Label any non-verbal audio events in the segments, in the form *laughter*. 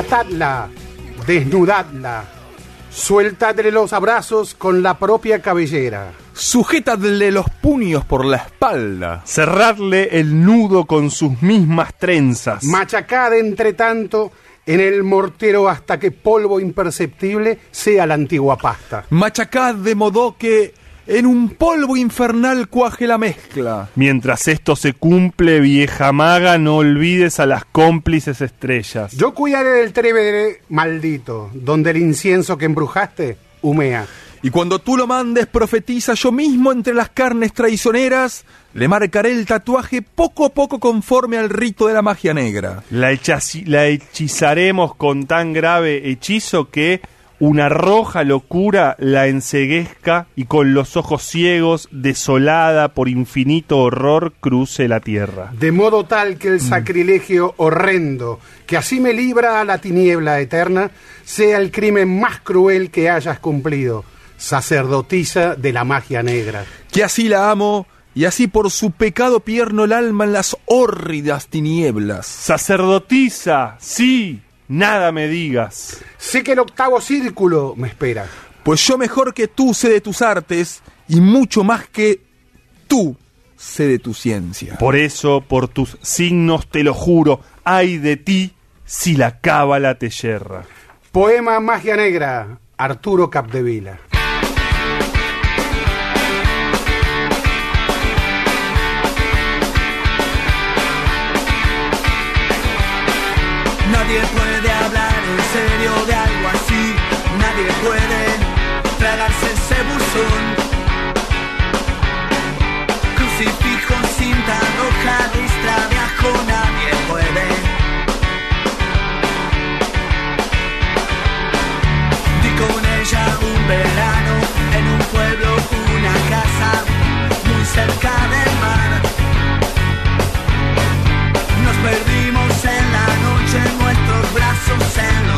Atadla, desnudadla, suéltadle los abrazos con la propia cabellera. Sujetadle los puños por la espalda. Cerradle el nudo con sus mismas trenzas. Machacad entre tanto en el mortero hasta que polvo imperceptible sea la antigua pasta. Machacad de modo que en un polvo infernal cuaje la mezcla. Mientras esto se cumple, vieja maga, no olvides a las cómplices estrellas. Yo cuidaré del trébere maldito, donde el incienso que embrujaste humea. Y cuando tú lo mandes, profetiza yo mismo entre las carnes traicioneras, le marcaré el tatuaje poco a poco conforme al rito de la magia negra. La, la hechizaremos con tan grave hechizo que una roja locura la enceguezca y con los ojos ciegos, desolada por infinito horror, cruce la tierra. De modo tal que el sacrilegio horrendo, que así me libra a la tiniebla eterna, sea el crimen más cruel que hayas cumplido, sacerdotisa de la magia negra. Que así la amo, y así por su pecado pierno el alma en las hórridas tinieblas. Sacerdotisa, sí, nada me digas. Sé que el octavo círculo me espera. Pues yo mejor que tú sé de tus artes, y mucho más que tú sé de tu ciencia. Por eso, por tus signos te lo juro, ay de ti si la cábala te yerra. Poema Magia Negra, Arturo Capdevila. Nadie Nadie puede tragarse ese buzón. Crucifijo, cinta roja, listra de ajo. Nadie puede. Di con ella un verano en un pueblo, una casa muy cerca del mar. Nos perdimos en la noche, nuestros brazos, en los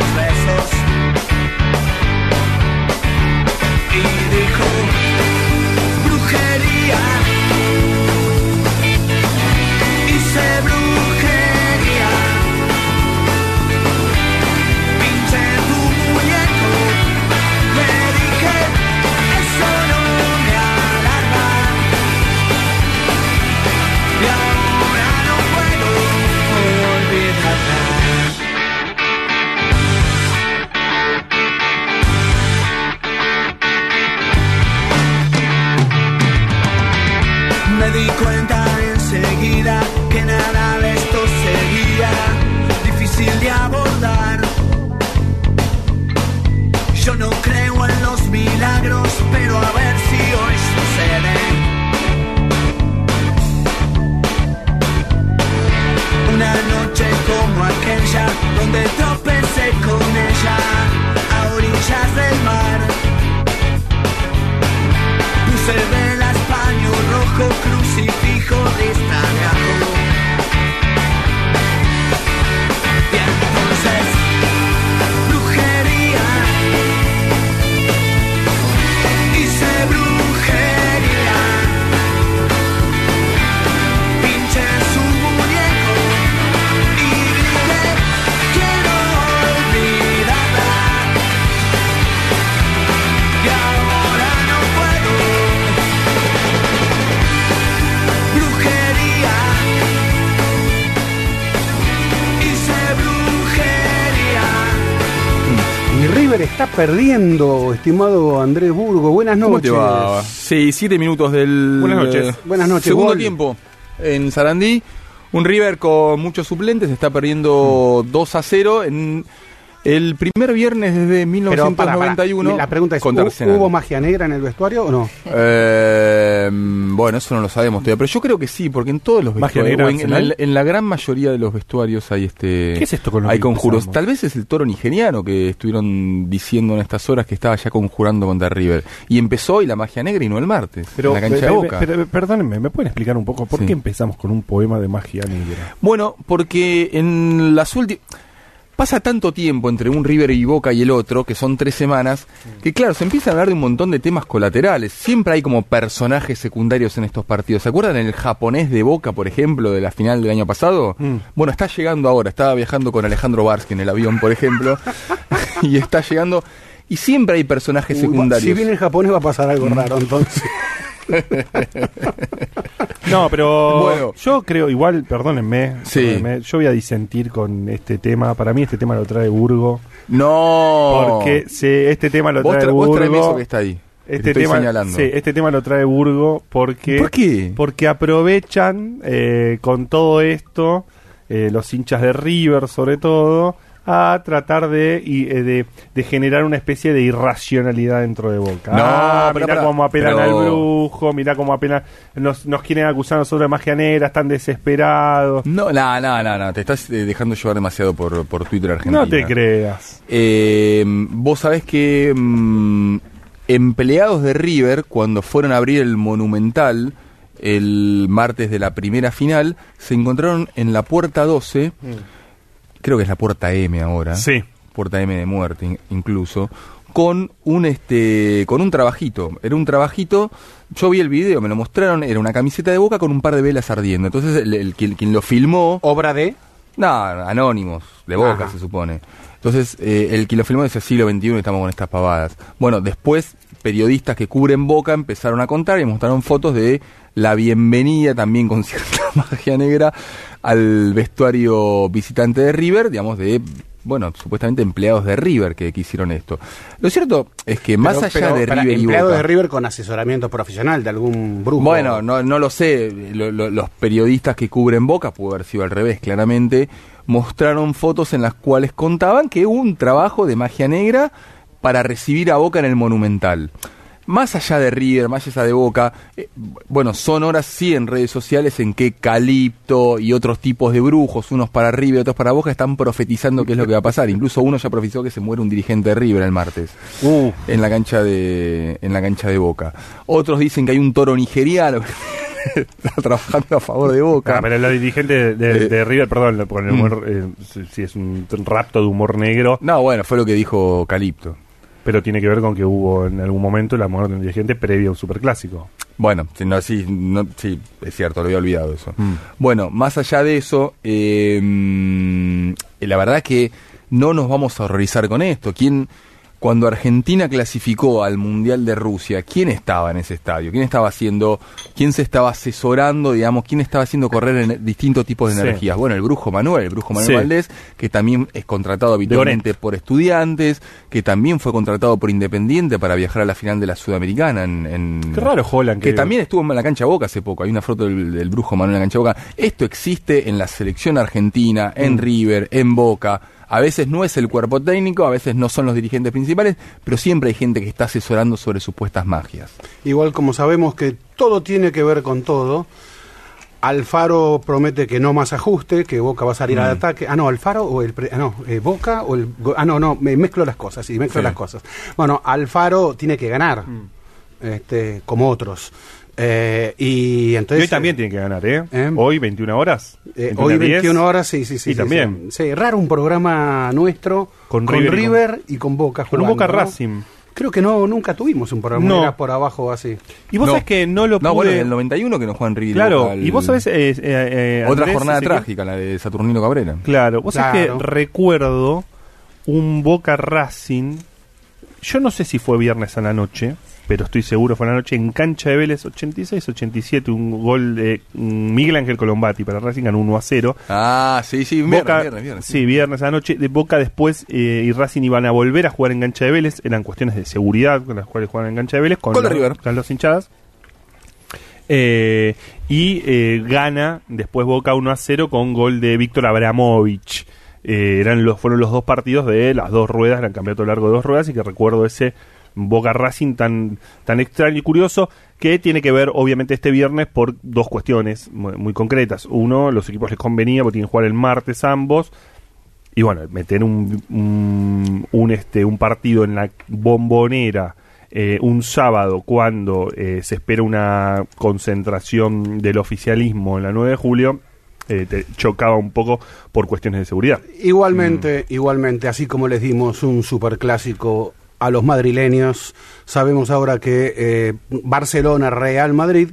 perdiendo, estimado Andrés Burgo. Buenas ¿Cómo noches. te va? Sí, siete minutos del Buenas noches. Buenas noches, segundo gol. tiempo en Sarandí. Un River con muchos suplentes, está Mm. perdiendo 2 a 0 en el primer viernes desde Pero para, 1991. la pregunta es, contra ¿hu- Arsenal. ¿hubo magia negra en el vestuario o no? Eh, bueno, eso no lo sabemos todavía, pero yo creo que sí, porque en todos los vestuarios, negra en, en la, Arsenal. en la gran mayoría de los vestuarios hay este ¿Qué es esto con hay conjuros. Tal vez es el toro nigeriano que estuvieron diciendo en estas horas que estaba ya conjurando contra River. Y empezó hoy la magia negra y no el martes, Pero, en la cancha pe- de pe- Boca. pero, perdónenme, ¿me pueden explicar un poco por Sí. qué empezamos con un poema de magia negra? Bueno, porque en las últimas... Pasa tanto tiempo entre un River y Boca y el otro, que son tres semanas, que claro, se empieza a hablar de un montón de temas colaterales. Siempre hay como personajes secundarios en estos partidos. ¿Se acuerdan el japonés de Boca, por ejemplo, de la final del año pasado? Mm. Bueno, está llegando ahora, estaba viajando con Alejandro Barsky en el avión, por ejemplo, *laughs* *laughs* y está llegando... Y siempre hay personajes secundarios. Si viene el japonés va a pasar algo raro entonces. *laughs* No, pero Bueno. yo creo, igual, perdónenme, Sí. perdónenme, yo voy a disentir con este tema. Para mí este tema lo trae Burgo. No. Porque se- este tema lo vos, trae tra- vos Burgo. traeme eso que está ahí. Este estoy tema, señalando. sí, este tema lo trae Burgo porque, ¿Por qué? porque aprovechan eh, con todo esto, eh, los hinchas de River sobre todo, a tratar de, y, eh, de, de generar una especie de irracionalidad dentro de Boca. No, ah, pero mirá pará, cómo apelan pero- al brujo, mirá cómo apelan, nos, nos quieren acusar nosotros de magia negra, están desesperados. No, no, no, no, no, te estás eh, dejando llevar demasiado por, por Twitter Argentina. No te creas. Eh, vos sabés que mm, empleados de River, cuando fueron a abrir el Monumental el martes de la primera final, se encontraron en la puerta 12, creo que es la puerta M ahora, Sí. puerta M de muerte in- incluso, con un este con un trabajito. Era un trabajito, yo vi el video, me lo mostraron, era una camiseta de boca con un par de velas ardiendo. Entonces el, el- quien, quien lo filmó Obra de... no, anónimos, de boca Ajá. se supone. Entonces, eh, el que lo filmó decía siglo XXI y estamos con estas pavadas. Bueno, después periodistas que cubren boca empezaron a contar y mostraron fotos de la bienvenida también con *laughs* cierta magia negra al vestuario visitante de River, digamos, de, bueno, supuestamente empleados de River que, que hicieron esto. Lo cierto es que más pero- allá pero de River y empleado Boca... de River con asesoramiento profesional de algún brujo. Bueno, no, no lo sé. Lo- lo- los periodistas que cubren Boca, pudo haber sido al revés, claramente, mostraron fotos en las cuales contaban que hubo un trabajo de magia negra para recibir a Boca en el Monumental. Más allá de River, más allá de Boca, eh, bueno, son horas sí en redes sociales en que Calipto y otros tipos de brujos, unos para River, otros para Boca, están profetizando qué es lo que va a pasar. Incluso uno ya profetizó que se muere un dirigente de River el martes Uh, en la cancha de en la cancha de Boca. Otros dicen que hay un toro nigeriano que *laughs* está trabajando a favor de Boca. Ah, pero de, de- Eh, de River, perdón, con el mm. humor, eh, si- si es un rapto de humor negro, No, bueno, fue lo que dijo Calipto. Pero tiene que ver con que hubo en algún momento la muerte de un dirigente previo a un superclásico. Bueno, no, sí, no- sí, es cierto, lo había olvidado eso. Mm. Bueno, más allá de eso, eh, mm, la verdad que no nos vamos a horrorizar con esto. ¿Quién, cuando Argentina clasificó al Mundial de Rusia, ¿quién estaba en ese estadio? ¿Quién estaba haciendo, quién se estaba asesorando, digamos, quién estaba haciendo correr en distintos tipos de Sí. energías? Bueno, el Brujo Manuel, el Brujo Manuel Sí. Valdés, que también es contratado habitualmente por estudiantes, que también fue contratado por Independiente para viajar a la final de la Sudamericana en... en- Qué raro Holland. que también estuvo en la cancha Boca hace poco. Hay una foto del, del brujo Manuel en la cancha Boca. Esto existe en la selección argentina, en Mm. River, en Boca. A veces no es el cuerpo técnico, a veces no son los dirigentes principales, pero siempre hay gente que está asesorando sobre supuestas magias. Igual como sabemos que todo tiene que ver con todo, Alfaro promete que no más ajuste, que Boca va a salir Mm. al ataque. Ah, no, Alfaro o el... pre- ah, no, eh, Boca o el... Ah, no, no, me mezclo las cosas, sí, mezclo Sí. las cosas. Bueno, Alfaro tiene que ganar, este, como otros. Eh, y Y entonces... hoy también tiene que ganar, ¿eh? ¿Eh? Hoy, 21 horas. Eh, 21 hoy a 10. 21 horas, sí, sí, sí. Y sí, también. Sí, Sí, raro un programa nuestro Con con, River River, y y, con, Boca Con un jugando, Boca ¿no? Racing. Creo que no, nunca tuvimos un programa No. por abajo así. Y vos No. sabés que no lo pude... No, bueno, en el 91 que no juegan River. y Claro, Boca y vos sabés... eh, eh, eh, Otra Andrés, jornada trágica, la de Saturnino Cabrera. Claro, vos sabés Claro. que recuerdo un Boca Racing yo no sé si fue viernes a la noche, pero estoy seguro fue a la noche en cancha de Vélez 86-87, un gol de mm, Miguel Ángel Colombati para Racing ganó 1 a 0. Ah, sí, sí, viernes, Boca, viernes, viernes, sí, viernes a la noche. De Boca después eh, y Racing iban a volver a jugar en cancha de Vélez. Eran cuestiones de seguridad con las cuales jugaban en cancha de Vélez. Con, la- River. con las hinchadas. Eh, y eh, gana después Boca 1 a 0 con gol de Víctor Abramovich. Eh, eran los, fueron los dos partidos de las dos ruedas, era el campeonato largo de dos ruedas, y que recuerdo ese Boca Racing tan, tan extraño y curioso, que tiene que ver obviamente este viernes por dos cuestiones muy, muy concretas. Uno, los equipos les convenía porque tienen que jugar el martes ambos, y bueno, meter un, un, este, un partido en la bombonera eh, un sábado cuando eh, se espera una concentración del oficialismo en la 9 de julio, eh, te chocaba un poco por cuestiones de seguridad. Igualmente, igualmente, así como les dimos un superclásico a los madrileños, sabemos ahora que eh, Barcelona Real Madrid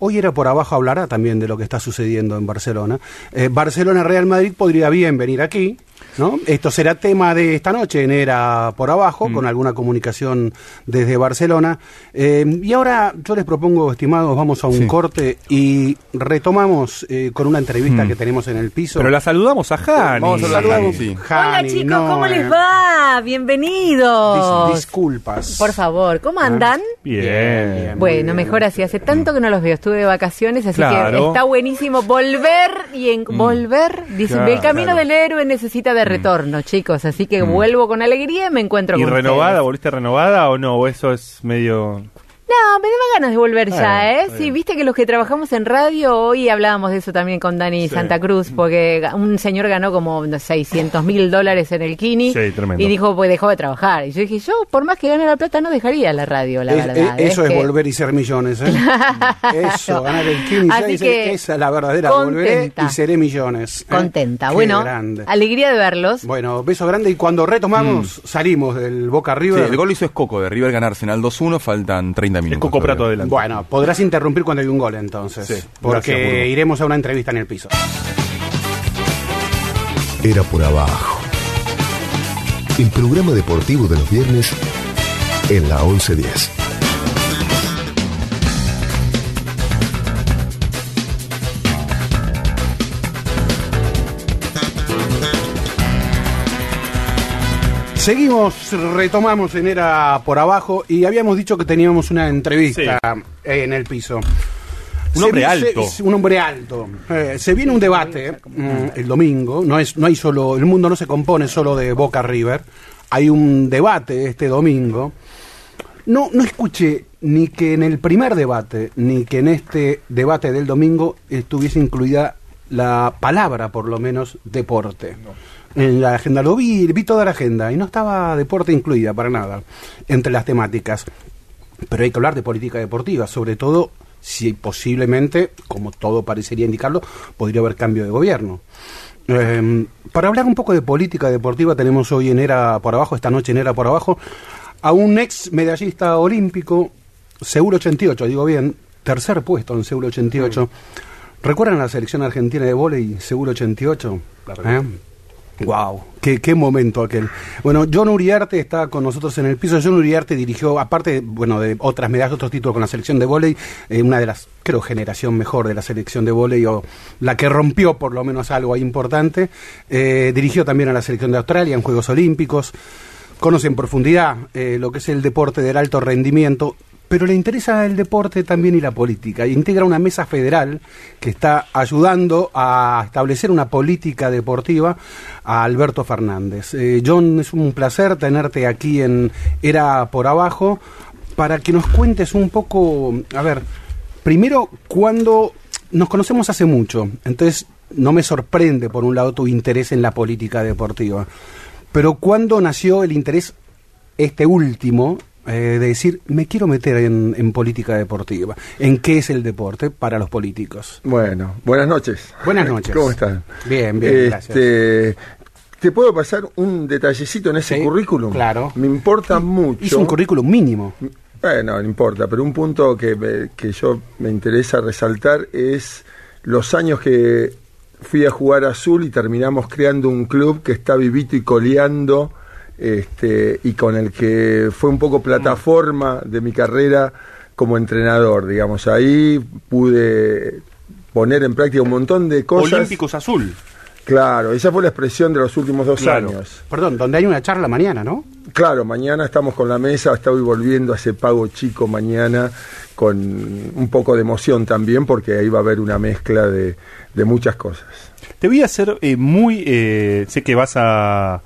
hoy era por abajo hablará también de lo que está sucediendo en Barcelona. Eh, Barcelona Real Madrid podría bien venir aquí, ¿no? Esto será tema de esta noche en Era por abajo, con alguna comunicación desde Barcelona. Eh, y ahora yo les propongo, estimados, vamos a un Sí. corte y retomamos eh, con una entrevista Mm. que tenemos en el piso. Pero la saludamos a Hani. Vamos a saludar a Saludamos, Sí. Hola Jani, chicos, no, ¿cómo eh, les va? Bienvenidos. dis- disculpas. Por favor, ¿cómo andan? Bien. Bien, bien. Bueno, mejor así. Hace tanto que no los veo. Estuve de vacaciones, así que Claro. está buenísimo volver y en volver. Dice, Claro. el camino del héroe necesita de retorno, chicos. Así que vuelvo con alegría y me encuentro ¿Y con renovada? ustedes. ¿Volviste renovada o no? ¿O eso es medio...? No, me da ganas de volver ya, ¿eh? está Sí, bien. viste que los que trabajamos en radio, hoy hablábamos de eso también con Dani Sí. Santa Cruz, porque un señor ganó como 600 mil dólares en el Kini Sí, tremendo. y dijo, pues dejó de trabajar. Y yo dije, yo por más que gane la plata no dejaría la radio, la Es- verdad. es- eso es, que- volver y ser millones. ¿eh? *laughs* Eso, ganar el Kini Así Seis, que, esa es la verdadera. Volveré contenta. y seré millones. ¿eh? Contenta. Qué bueno, grande. alegría de verlos. Bueno, beso grande. Y cuando retomamos, salimos del Boca Sí, River. el gol hizo Escoco de River ganar Arsenal 2-1, faltan 30 minutos. Es Coco Prato adelante. Bueno, podrás interrumpir cuando hay un gol entonces. Sí, gracias, porque iremos a una entrevista en el piso. Era por abajo. El programa deportivo de los viernes en la 1110. Seguimos, retomamos en Era por abajo y habíamos dicho que teníamos una entrevista en el piso. Un hombre alto. se- un hombre alto. Eh, se viene un debate mm, el domingo. No es, no hay solo, el mundo no se compone solo de Boca River. Hay un debate este domingo. No, no escuché ni que en el primer debate, ni que en este debate del domingo estuviese incluida la palabra, por lo menos, deporte. En la agenda lo vi, vi toda la agenda y no estaba deporte incluida para nada entre las temáticas. Pero hay que hablar de política deportiva, sobre todo si posiblemente, como todo parecería indicarlo, podría haber cambio de gobierno. Eh, para hablar un poco de política deportiva, tenemos hoy en Era por Abajo, esta noche en Era por Abajo, a un ex medallista olímpico, Seguro 88, digo bien, tercer puesto en Seguro 88. ¿Recuerdan la selección argentina de vóley, Seguro 88? ¿Eh? Wow, qué, qué momento aquel. Bueno, John Uriarte está con nosotros en el piso. John Uriarte dirigió, aparte, bueno, de otras medallas, otros títulos con la selección de vóley, eh, una de las, creo, generación mejor de la selección de vóley, o la que rompió por lo menos algo importante. Eh, dirigió también a la selección de Australia en Juegos Olímpicos. Conoce en profundidad eh, lo que es el deporte del alto rendimiento, pero le interesa el deporte también y la política. Integra una mesa federal que está ayudando a establecer una política deportiva a Alberto Fernández. Eh, John, es un placer tenerte aquí en Era por Abajo para que nos cuentes un poco, a ver, primero, cuando nos conocemos hace mucho, entonces no me sorprende por un lado tu interés en la política deportiva, pero ¿cuándo nació el interés este último eh, de decir, me quiero meter en, en política deportiva. ¿En qué es el deporte para los políticos? Bueno, buenas noches. Buenas *laughs* noches. ¿Cómo están? Bien, bien, gracias. Este, ¿Te puedo pasar un detallecito en ese Sí, currículum? claro. Me importa mucho. Hizo un currículum mínimo. Bueno, no importa, pero un punto que, me- que yo me interesa resaltar es los años que fui a jugar Azul y terminamos creando un club que está vivito y coleando este, y con el que fue un poco plataforma de mi carrera como entrenador, digamos. Ahí pude poner en práctica un montón de cosas. Olímpicos Azul. Claro, esa fue la expresión de los últimos dos Claro. años. Perdón, donde hay una charla mañana, ¿no? Claro, mañana estamos con la mesa, estoy volviendo a ese pago chico mañana con un poco de emoción también porque ahí va a haber una mezcla de, de muchas cosas. Te voy a hacer eh, muy... eh, sé que vas a...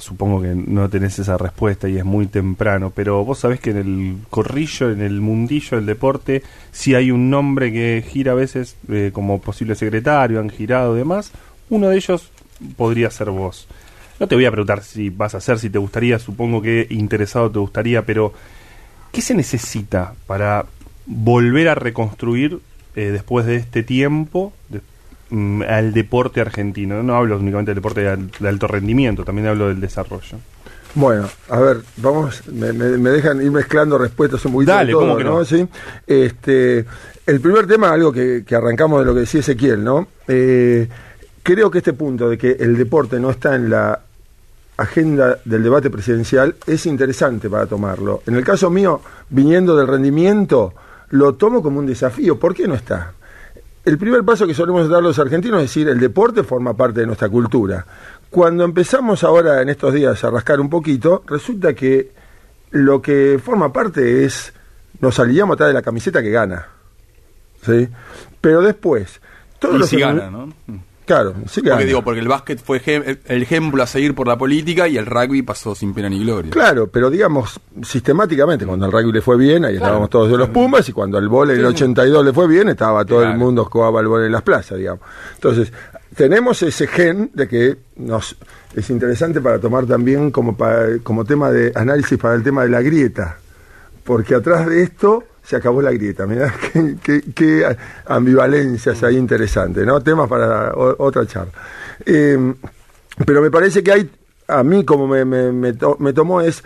supongo que no tenés esa respuesta y es muy temprano, pero vos sabés que en el corrillo, en el mundillo del deporte, si hay un nombre que gira a veces eh, como posible secretario, han girado y demás, uno de ellos podría ser vos. No te voy a preguntar si vas a hacer, si te gustaría, supongo que interesado te gustaría, pero ¿qué se necesita para volver a reconstruir eh, después de este tiempo mm, al deporte argentino? No hablo únicamente del deporte de, al- de alto rendimiento, también hablo del desarrollo. Bueno, a ver, vamos, me, me- me dejan ir mezclando respuestas un poquito. de Dale, todo, ¿cómo que no? Sí. Este, el primer tema, algo que, que arrancamos de lo que decía Ezequiel, ¿no? Eh, creo que este punto de que el deporte no está en la agenda del debate presidencial es interesante para tomarlo. En el caso mío, viniendo del rendimiento, lo tomo como un desafío. ¿Por qué no está? El primer paso que solemos dar los argentinos es decir, el deporte forma parte de nuestra cultura. Cuando empezamos ahora en estos días a rascar un poquito, resulta que lo que forma parte es, nos alineamos atrás de la camiseta que gana. ¿Sí? Pero después, todos Y los si gana, ¿no? Claro, sí Porque gana. digo, porque el básquet fue el- el ejemplo a seguir por la política y el rugby pasó sin pena ni gloria. Claro, pero digamos, sistemáticamente, cuando al rugby le fue bien, ahí estábamos todos de los Pumas, y cuando al vóley en el 82 le fue bien, estaba todo el mundo jugaba al vóley en las plazas, digamos. Entonces, tenemos ese gen de que nos es interesante para tomar también como, pa- como tema de análisis para el tema de la grieta, porque atrás de esto se acabó la grieta, mirá *laughs* qué, ambivalencias ahí interesantes, ¿no? Temas para otra charla. Eh, pero me parece que hay, a mí como me, me tomó es,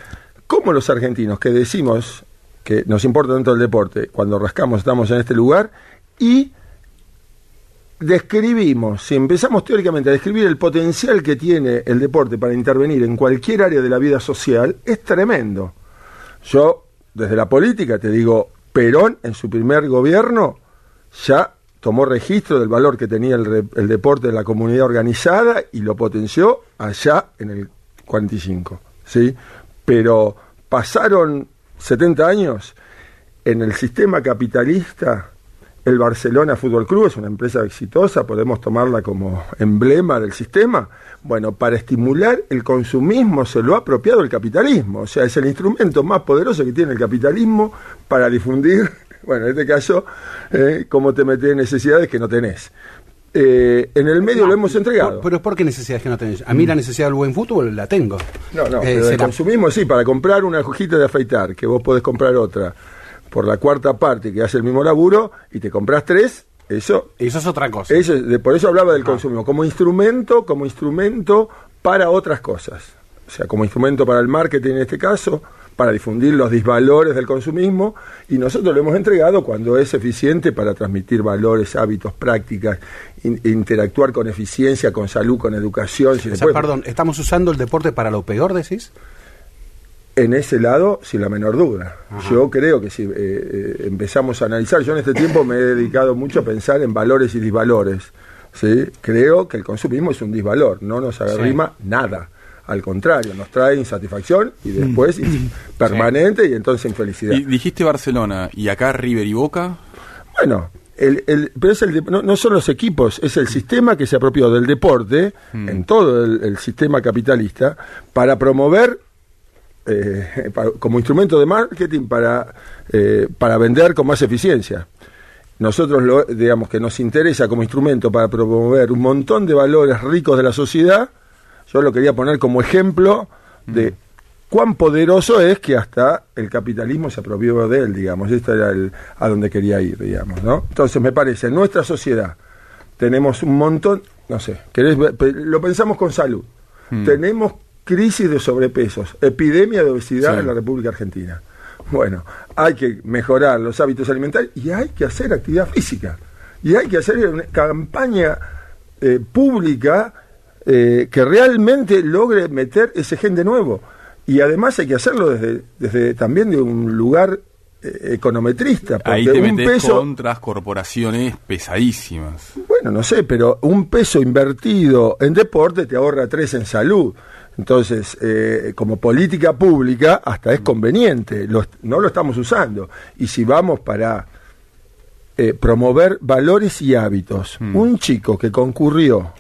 cómo los argentinos que decimos que nos importa tanto el deporte, cuando rascamos estamos en este lugar, y describimos, si empezamos teóricamente a describir el potencial que tiene el deporte para intervenir en cualquier área de la vida social, es tremendo. Yo, desde la política, te digo, Perón en su primer gobierno ya tomó registro del valor que tenía el, el deporte en la comunidad organizada y lo potenció allá en el 45, ¿sí? Pero pasaron 70 años en el sistema capitalista, el Barcelona Fútbol Club es una empresa exitosa, podemos tomarla como emblema del sistema. Bueno, para estimular el consumismo se lo ha apropiado el capitalismo, o sea, es el instrumento más poderoso que tiene el capitalismo para difundir, *laughs* bueno, en este caso, eh, cómo te metes en necesidades que no tenés. Eh, en el medio lo hemos entregado. Por- pero ¿por qué necesidades que no tenés? A mí la necesidad del buen fútbol la tengo. No, no, Eh, pero el la- consumismo sí, para comprar una hojita de afeitar, que vos podés comprar otra por la cuarta parte que hace el mismo laburo y te compras tres, eso, Eso es otra cosa. eso de- por eso hablaba del consumismo, como instrumento, como instrumento para otras cosas. O sea, como instrumento para el marketing en este caso, para difundir los disvalores del consumismo, y nosotros lo hemos entregado cuando es eficiente para transmitir valores, hábitos, prácticas, in- interactuar con eficiencia, con salud, con educación. si O sea, perdón, ¿estamos usando el deporte para lo peor, decís? En ese lado, sin la menor duda. Yo creo que si eh, eh, empezamos a analizar, yo en este tiempo me he dedicado mucho a pensar en valores y disvalores. ¿sí? Creo que el consumismo es un disvalor, no nos arrima nada. Al contrario, nos trae insatisfacción y después *clears throat* in- permanente y entonces infelicidad. Y dijiste Barcelona y acá River y Boca. Bueno, el, el- pero es el de- no, no son los equipos, es el sistema que se apropió del deporte en todo el, el sistema capitalista para promover eh, para- como instrumento de marketing para, eh, para vender con más eficiencia. Nosotros, lo, digamos que nos interesa como instrumento para promover un montón de valores ricos de la sociedad, yo lo quería poner como ejemplo de cuán poderoso es que hasta el capitalismo se apropió de él, digamos. Esto era el, a donde quería ir, digamos, ¿no? Entonces, me parece, en nuestra sociedad tenemos un montón, no sé, querés lo pensamos con salud. Tenemos crisis de sobrepesos, epidemia de obesidad Sí. en la República Argentina. Bueno, hay que mejorar los hábitos alimentarios y hay que hacer actividad física. Y hay que hacer una campaña eh, pública eh, que realmente logre meter ese gen de nuevo. Y además hay que hacerlo desde, desde también de un lugar eh, econometrista. Porque Ahí te un metes peso, contra corporaciones pesadísimas. bueno, no sé, pero un peso invertido en deporte te ahorra tres en salud. Entonces, eh, como política pública, hasta es conveniente, lo no lo estamos usando. Y si vamos para eh, promover valores y hábitos, Mm. un chico que concurrió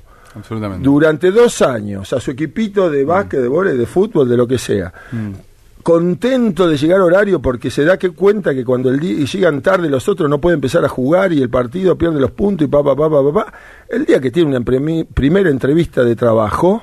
durante dos años a su equipito de básquet, de vóley, de fútbol, de lo que sea, contento de llegar a horario porque se da que cuenta que cuando el día, y llegan tarde los otros no pueden empezar a jugar y el partido pierde los puntos y pa, pa, pa, pa, pa, pa. el día que tiene una primera entrevista de trabajo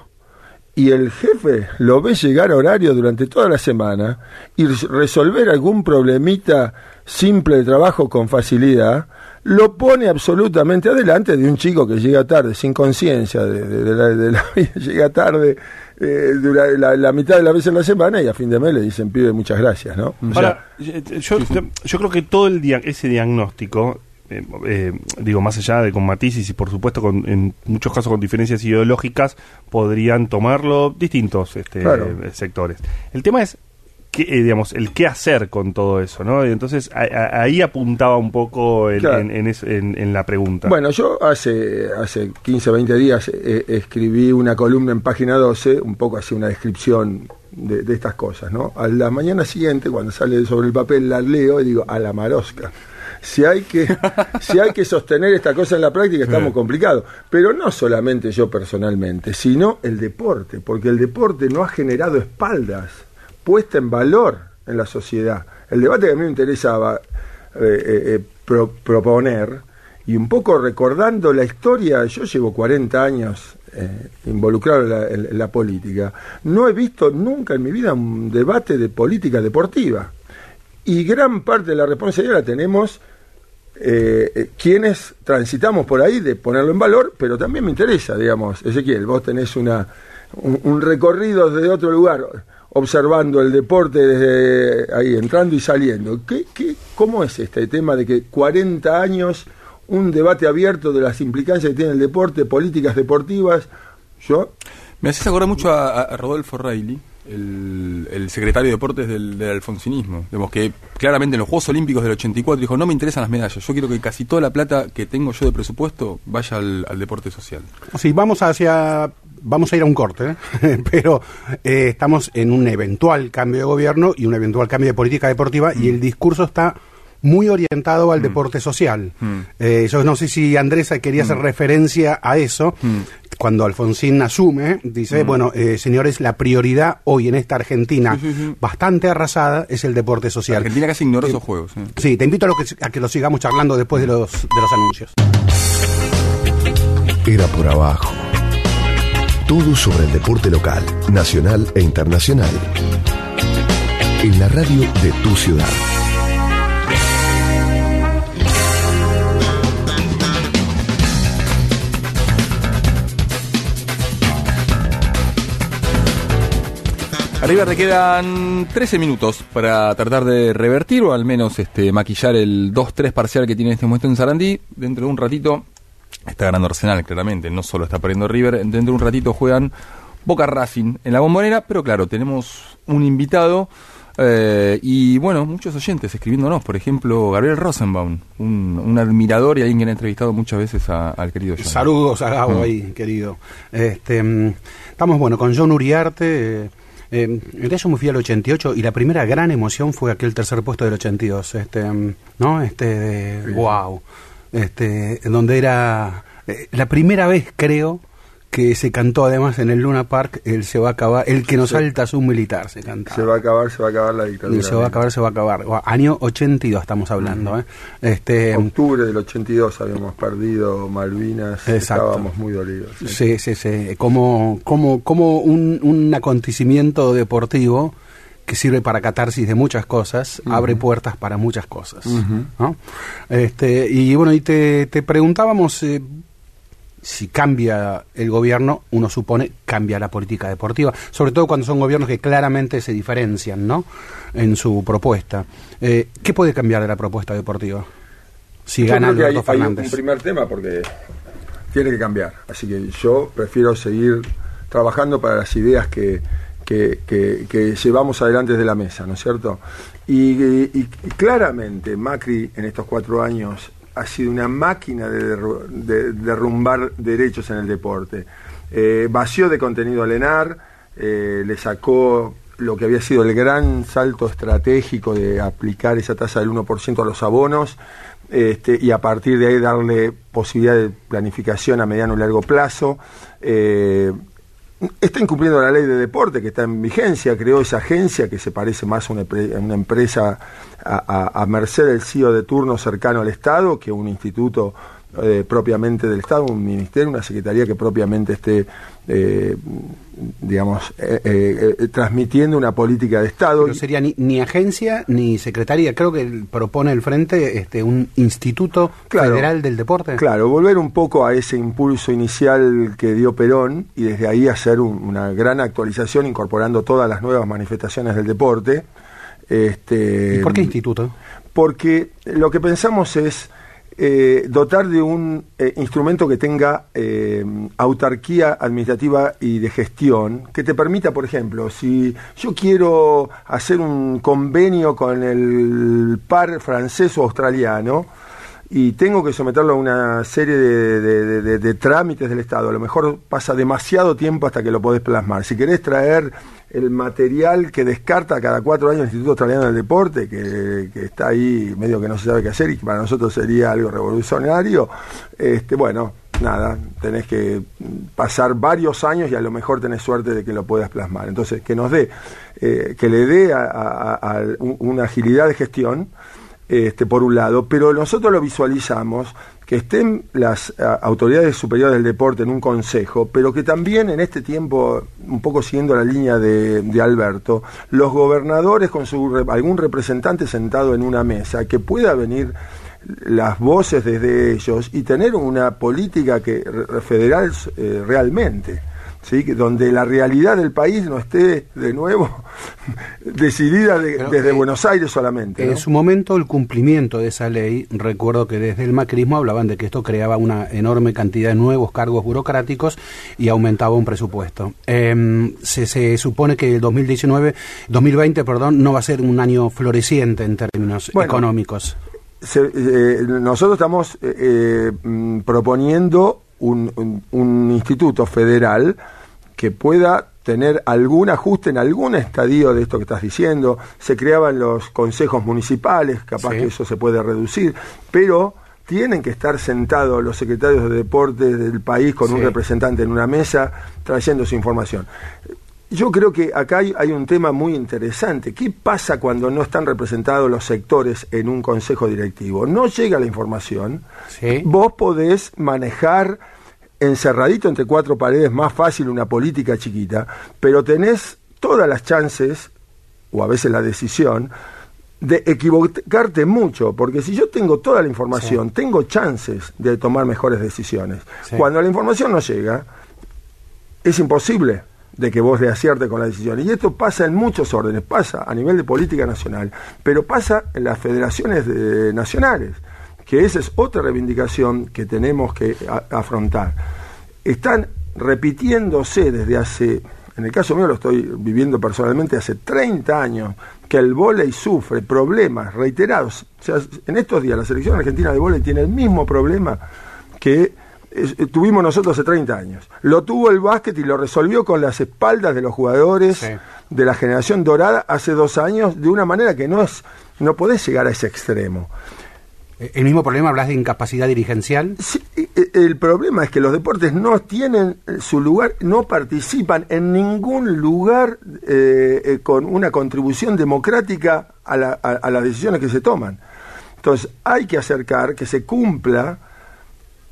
y el jefe lo ve llegar a horario durante toda la semana y res- resolver algún problemita simple de trabajo con facilidad, lo pone absolutamente adelante de un chico que llega tarde, sin conciencia de, de- de la, de la *laughs* vida, llega tarde eh, dura- la, la mitad de la vez en la semana y a fin de mes le dicen, pibe, muchas gracias, ¿no? O Ahora, yo, yo- yo creo que todo el dia- ese diagnóstico, eh, eh, digo, más allá de con matices y por supuesto con, en muchos casos con diferencias ideológicas, podrían tomarlo distintos este, Claro. sectores. El tema es, qué, eh, digamos, el qué hacer con todo eso, ¿no? Y entonces a- a- ahí apuntaba un poco el- Claro. en, en es- en- en la pregunta. Bueno, yo hace, hace 15, 20 días eh, escribí una columna en página 12, un poco así una descripción de, de estas cosas, ¿no? A la mañana siguiente, cuando sale sobre el papel, la leo y digo, a la marosca. Si hay que, si hay que sostener esta cosa en la práctica, estamos complicados. Pero no solamente yo personalmente, sino el deporte, porque el deporte no ha generado espaldas puesta en valor en la sociedad. El debate que a mí me interesaba eh, eh, eh, pro- proponer, y un poco recordando la historia, yo llevo 40 años eh, involucrado en la, en- en la política, no he visto nunca en mi vida un debate de política deportiva. Y gran parte de la responsabilidad la tenemos eh, eh, quienes transitamos por ahí de ponerlo en valor, pero también me interesa, digamos, Ezequiel, vos tenés una, un, recorrido desde otro lugar, observando el deporte desde ahí, entrando y saliendo. ¿Qué, qué, ¿Cómo es este tema de que 40 años, un debate abierto de las implicancias que tiene el deporte, políticas deportivas? Yo, Me haces acordar mucho a, a Rodolfo Reilly, el, el secretario de deportes del, del alfonsinismo. Digamos que claramente en los Juegos Olímpicos del 84 dijo, no me interesan las medallas, yo quiero que casi toda la plata que tengo yo de presupuesto vaya al, al deporte social. Sí, vamos hacia. Vamos a ir a un corte, ¿eh? *laughs* pero eh, estamos en un eventual cambio de gobierno y un eventual cambio de política deportiva y el discurso está muy orientado al deporte social. Mm. Eh, yo no sé si Andrés quería hacer referencia a eso. Mm. Cuando Alfonsín asume, dice, bueno, eh, señores, la prioridad hoy en esta Argentina Sí, sí, sí. bastante arrasada es el deporte social. Argentina casi ignoró esos juegos. ¿eh? Sí, te invito a, lo que, a que lo sigamos charlando después de los, de los anuncios. Era por abajo. Todo sobre el deporte local, nacional e internacional. En la radio de tu ciudad. River le quedan 13 minutos para tratar de revertir o al menos este, maquillar el 2-3 parcial que tiene en este momento en Sarandí. Dentro de un ratito está ganando Arsenal, claramente, no solo está perdiendo River. Dentro de un ratito juegan Boca Racing en la bombonera, pero claro, tenemos un invitado eh, y bueno, muchos oyentes escribiéndonos. Por ejemplo, Gabriel Rosenbaum, un, un admirador y alguien que ha entrevistado muchas veces a- al querido John. Saludos a Gabo Mm. ahí, querido. Este, mm, estamos, bueno, con John Uriarte. eh, eh, en realidad yo me fui al 88 y la primera gran emoción fue aquel tercer puesto del 82. Este, mm, ¿No? Este, de, wow. Este, donde era eh, la primera vez, creo, que se cantó además en el Luna Park, el se va a acabar, el que nos Sí. salta es un militar, se cantaba. se va a acabar, se va a acabar la dictadura. Y se va a acabar, se va a acabar. Año 82 estamos hablando, ¿eh? Este, Octubre del 82 habíamos perdido Malvinas, Exacto. estábamos muy dolidos. sí. Sí, sí, sí. Como, como, como un, un acontecimiento deportivo que sirve para catarsis de muchas cosas, abre puertas para muchas cosas. ¿no? este, y bueno, y te, te preguntábamos eh, si cambia el gobierno, uno supone cambia la política deportiva, sobre todo cuando son gobiernos que claramente se diferencian ¿no? en su propuesta. Eh, ¿Qué puede cambiar de la propuesta deportiva? Si Yo gana creo que hay, Alberto hay un Fernández. primer tema porque tiene que cambiar. Así que yo prefiero seguir trabajando para las ideas que, que, que- que llevamos adelante desde la mesa, ¿no es cierto? Y, y- y claramente Macri en estos cuatro años ha sido una máquina de, derru- de derrumbar derechos en el deporte. Eh, vació de contenido al ENAR, eh, le sacó lo que había sido el gran salto estratégico de aplicar esa tasa del 1% a los abonos este, y a partir de ahí darle posibilidad de planificación a mediano y largo plazo. Eh, está incumpliendo la ley de deporte que está en vigencia, creó esa agencia que se parece más a una, empresa a merced del CEO de turno cercano al Estado que un instituto eh, propiamente del Estado, un ministerio, una secretaría que propiamente esté, eh, digamos, eh, eh, transmitiendo una política de Estado. No sería ni, ni agencia ni secretaría. Creo que propone el Frente este, un Instituto Claro. Federal del Deporte. Claro, volver un poco a ese impulso inicial que dio Perón y desde ahí hacer un- una gran actualización incorporando todas las nuevas manifestaciones del deporte. Este, ¿Y por qué instituto? Porque lo que pensamos es eh, dotar de un eh, instrumento que tenga eh, autarquía administrativa y de gestión, que te permita, por ejemplo, si yo quiero hacer un convenio con el par francés o australiano, y tengo que someterlo a una serie de, de- trámites del Estado. A lo mejor pasa demasiado tiempo hasta que lo podés plasmar. Si querés traer el material que descarta cada cuatro años el Instituto Australiano del Deporte, que, que está ahí medio que no se sabe qué hacer y que para nosotros sería algo revolucionario, este, bueno, nada, tenés que pasar varios años y a lo mejor tenés suerte de que lo puedas plasmar. Entonces, que nos dé, eh, que le dé a- a- a- a un- una agilidad de gestión, este, por un lado, pero nosotros lo visualizamos que estén las autoridades superiores del deporte en un consejo, pero que también en este tiempo, un poco siguiendo la línea de, Alberto, los gobernadores con su algún representante sentado en una mesa, que pueda venir las voces desde ellos y tener una política que federal eh, realmente. ¿Sí? donde la realidad del país no esté de nuevo *laughs* decidida de- desde eh, Buenos Aires solamente. ¿no? En su momento, el cumplimiento de esa ley, recuerdo que desde el macrismo hablaban de que esto creaba una enorme cantidad de nuevos cargos burocráticos y aumentaba un presupuesto. Em, se, se supone que el 2019, 2020, perdón, no va a ser un año floreciente en términos Bueno, económicos. Se- eh, nosotros estamos eh, eh, mm, proponiendo un, un- un instituto federal que pueda tener algún ajuste en algún estadio de esto que estás diciendo. Se creaban los consejos municipales, capaz Sí. que eso se puede reducir, pero tienen que estar sentados los secretarios de deportes del país con un representante en una mesa trayendo su información. Yo creo que acá hay, hay un tema muy interesante. ¿Qué pasa cuando no están representados los sectores en un consejo directivo? No llega la información. Sí. Vos podés manejar encerradito entre cuatro paredes más fácil una política chiquita, pero tenés todas las chances, o a veces la decisión, de equivocarte mucho, porque si yo tengo toda la información, tengo chances de tomar mejores decisiones. Sí. Cuando la información no llega, es imposible de que vos le acierte con la decisión. Y esto pasa en muchos órdenes, pasa a nivel de política nacional, pero pasa en las federaciones de- nacionales, que esa es otra reivindicación que tenemos que afrontar. Están repitiéndose desde hace, en el caso mío lo estoy viviendo personalmente hace 30 años, que el vóley sufre problemas reiterados. En estos días la selección argentina de vóley tiene el mismo problema que eh, tuvimos nosotros hace 30 años. Lo tuvo el básquet y lo resolvió con las espaldas de los jugadores Sí. de la generación dorada hace dos años de una manera que no es no podés llegar a ese extremo. Eh, El mismo problema, hablas de incapacidad dirigencial. Sí, e- e- el problema es que los deportes no tienen eh, su lugar, no participan en ningún lugar eh, eh, con una contribución democrática a, la- a- a las decisiones que se toman. Entonces hay que acercar que se cumpla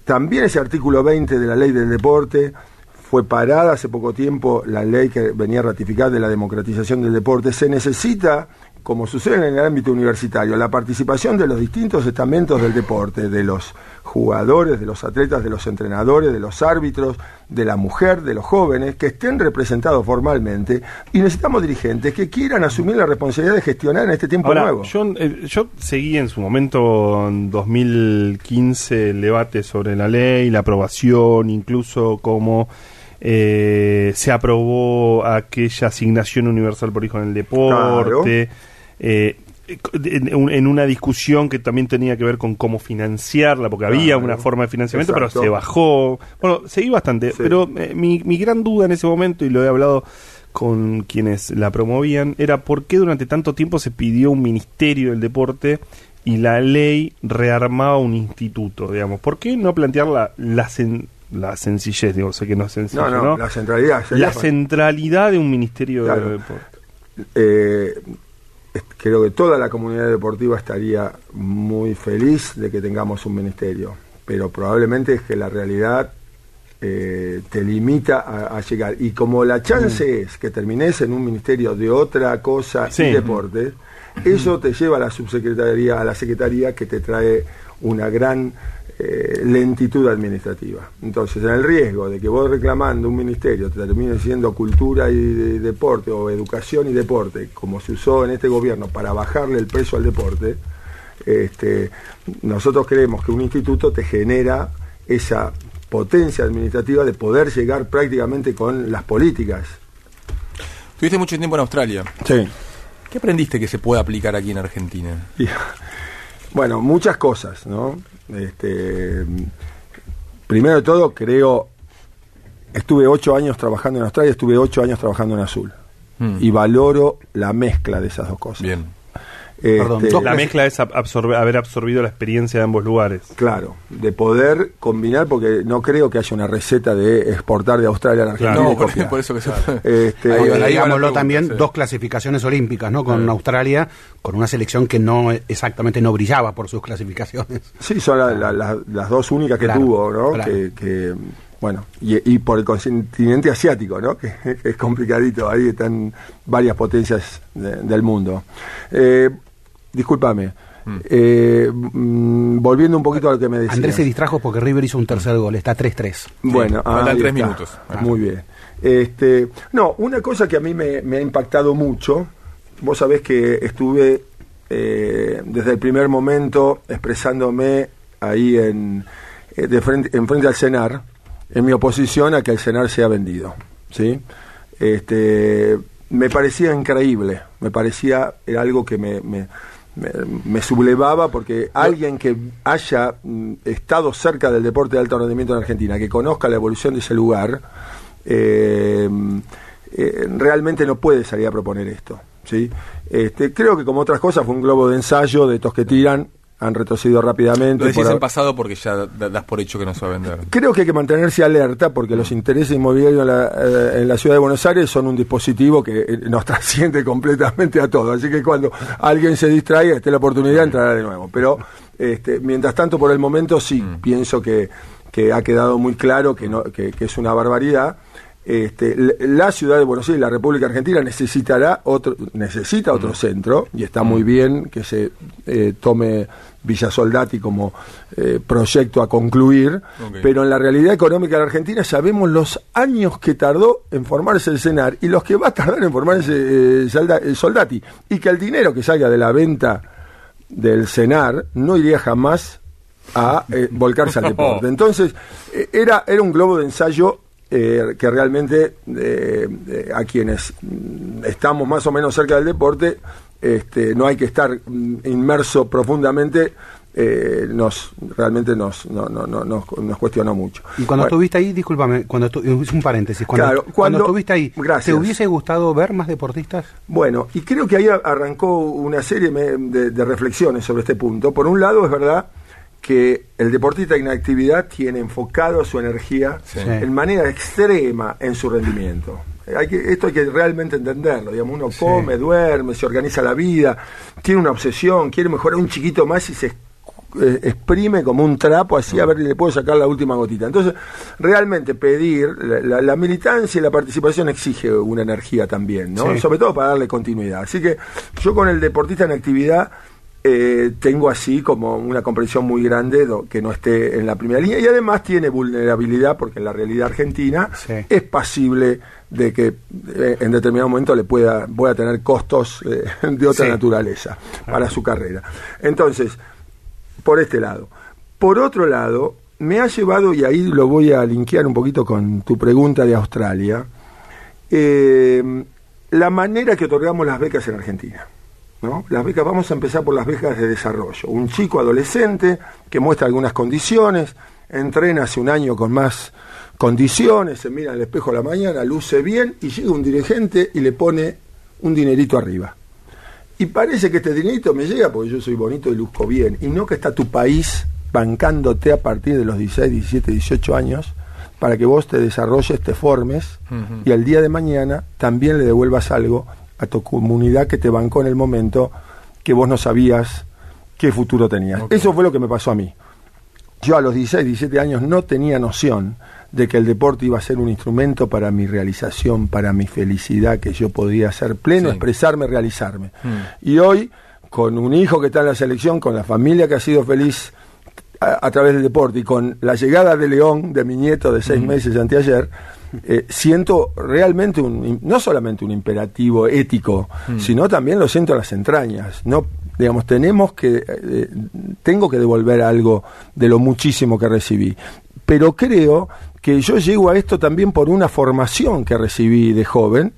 también ese artículo 20 de la ley del deporte. Fue parada hace poco tiempo la ley que venía a ratificar de la democratización del deporte. Se necesita como sucede en el ámbito universitario, la participación de los distintos estamentos del deporte, de los jugadores, de los atletas, de los entrenadores, de los árbitros, de la mujer, de los jóvenes, que estén representados formalmente, y necesitamos dirigentes que quieran asumir la responsabilidad de gestionar en este tiempo Ahora, nuevo. Yo, eh, yo seguí en su momento, en 2015, el debate sobre la ley, la aprobación, incluso cómo eh, se aprobó aquella asignación universal por hijo en el deporte. Eh, en, un- en una discusión que también tenía que ver con cómo financiarla, porque había Claro. una forma de financiamiento, Exacto. pero se bajó. Bueno, seguí bastante, Sí. pero eh, mi, mi gran duda en ese momento, y lo he hablado con quienes la promovían, era por qué durante tanto tiempo se pidió un ministerio del deporte y la ley rearmaba un instituto, digamos. ¿Por qué no plantear la, la, sen- la sencillez? Digo, sé que no es sencillo, no, ¿no? no, la centralidad. La centralidad de un ministerio Claro. del deporte. Eh, creo que toda la comunidad deportiva estaría muy feliz de que tengamos un ministerio, pero probablemente es que la realidad eh, te limita a, a llegar. Y como la chance es que termines en un ministerio de otra cosa Sí. y deporte, eso te lleva a la subsecretaría, a la secretaría que te trae una gran eh, lentitud administrativa. Entonces, en el riesgo de que vos reclamando un ministerio te termine siendo cultura y de- deporte o educación y deporte, como se usó en este gobierno para bajarle el precio al deporte, este, nosotros creemos que un instituto te genera esa potencia administrativa de poder llegar prácticamente con las políticas. Tuviste mucho tiempo en Australia. Sí. ¿Qué aprendiste que se puede aplicar aquí en Argentina? Y, *laughs* bueno, muchas cosas, ¿no? Este, primero de todo, creo, estuve ocho años trabajando en Australia, estuve ocho años trabajando en Azul. Hmm. Y valoro la mezcla de esas dos cosas. Bien. Perdón, Este, dos La mezcla es absorbe- haber absorbido la experiencia de ambos lugares. Claro, de poder combinar, porque no creo que haya una receta de exportar de Australia a la Argentina. Claro. No, por, eso que se *laughs* Este, Ahí ahí digámoslo también, sí. dos clasificaciones olímpicas, ¿no? Con Australia, con una selección que no exactamente no brillaba por sus clasificaciones. *laughs* Sí, son la- la- la- las dos únicas que Claro, tuvo, ¿no? claro. Que, que, bueno, y, y por el continente asiático, ¿no? *laughs* Que, que es complicadito, ahí están varias potencias de- del mundo. Eh, discúlpame, eh, mm, volviendo un poquito a lo que me decías. Andrés se distrajo porque River hizo un tercer gol, está 3-3. Bueno, faltan ahí tres está. minutos. Muy bien. Este, no, una cosa que a mí me, me ha impactado mucho, vos sabés que estuve eh, desde el primer momento expresándome ahí en, eh, de frente, en frente al CENAR, en mi oposición a que el CENAR sea vendido. ¿sí? Este, me parecía increíble, me parecía era algo que me, me, me- sublevaba porque alguien que haya mm, estado cerca del deporte de alto rendimiento en Argentina, que conozca la evolución de ese lugar, eh, eh, realmente no puede salir a proponer esto. ¿sí? Este, creo que como otras cosas fue un globo de ensayo de estos que tiran, han retrocedido rápidamente. Lo decís por- en pasado porque ya da- das por hecho que no se va a vender. Creo que hay que mantenerse alerta porque los intereses inmobiliarios en la, eh, en la ciudad de Buenos Aires son un dispositivo que eh, nos *laughs* trasciende completamente a todo. Así que cuando alguien se distraiga, esté la oportunidad, entrará de nuevo. Pero este, mientras tanto, por el momento, sí, pienso que, que ha quedado muy claro que, no, que, que es una barbaridad. Este, la ciudad de Buenos Aires, la República Argentina, necesitará otro, necesita otro centro y está muy bien que se eh, tome Villa Soldati como eh, proyecto a concluir, pero en la realidad económica de la Argentina sabemos los años que tardó en formarse el CENAR y los que va a tardar en formarse eh, eh, Soldati y que el dinero que salga de la venta del CENAR no iría jamás a eh, volcarse al *laughs* deporte. Entonces, era, era un globo de ensayo eh, que realmente eh, eh, a quienes mm, estamos más o menos cerca del deporte, este, no hay que estar mm, inmerso profundamente, eh, nos realmente nos, no, no, no- nos, nos cuestionó mucho. Y cuando Bueno, estuviste ahí, discúlpame, cuando estu- es un paréntesis, cuando, Claro, cuando cuando- estuviste ahí, Gracias. ¿te hubiese gustado ver más deportistas? Bueno, y creo que ahí arrancó una serie de, de reflexiones sobre este punto. Por un lado, es verdad que el deportista en actividad tiene enfocado su energía Sí. en manera extrema en su rendimiento. Hay que, esto hay que realmente entenderlo. Digamos, uno come, duerme, se organiza la vida, tiene una obsesión, quiere mejorar un chiquito más y se eh, exprime como un trapo así a ver si le puedo sacar la última gotita. Entonces, realmente pedir, la, la- la militancia y la participación exige una energía también, ¿no? Sí. Sobre todo para darle continuidad. Así que yo con el deportista en actividad eh, tengo así como una comprensión muy grande do- que no esté en la primera línea y además tiene vulnerabilidad porque en la realidad argentina Sí. es pasible de que eh, en determinado momento le pueda pueda tener costos eh, de otra Sí. naturaleza para su carrera. Entonces, por este lado. Por otro lado, me ha llevado, y ahí lo voy a linkear un poquito con tu pregunta de Australia, la manera que otorgamos las becas en Argentina. ¿No? Las becas, vamos a empezar por las becas de desarrollo. Un chico adolescente que muestra algunas condiciones, entrena hace un año con más condiciones, se mira al espejo a la mañana, luce bien y llega un dirigente y le pone un dinerito arriba. Y parece que este dinerito me llega porque yo soy bonito y luzco bien. Y no que está tu país bancándote a partir de los 16, 17, 18 años para que vos te desarrolles, te formes y al día de mañana también le devuelvas algo a tu comunidad que te bancó en el momento que vos no sabías qué futuro tenías. Eso fue lo que me pasó a mí. Yo a los 16, 17 años no tenía noción de que el deporte iba a ser un instrumento para mi realización, para mi felicidad, que yo podía ser pleno, Sí. expresarme, realizarme. Y hoy, con un hijo que está en la selección, con la familia que ha sido feliz a, a través del deporte y con la llegada de León, de mi nieto de seis meses anteayer, eh, siento realmente un, no solamente un imperativo ético, sino también lo siento en las entrañas. No, digamos, tenemos que, eh, tengo que devolver algo de lo muchísimo que recibí. Pero creo que yo llego a esto también por una formación que recibí de joven,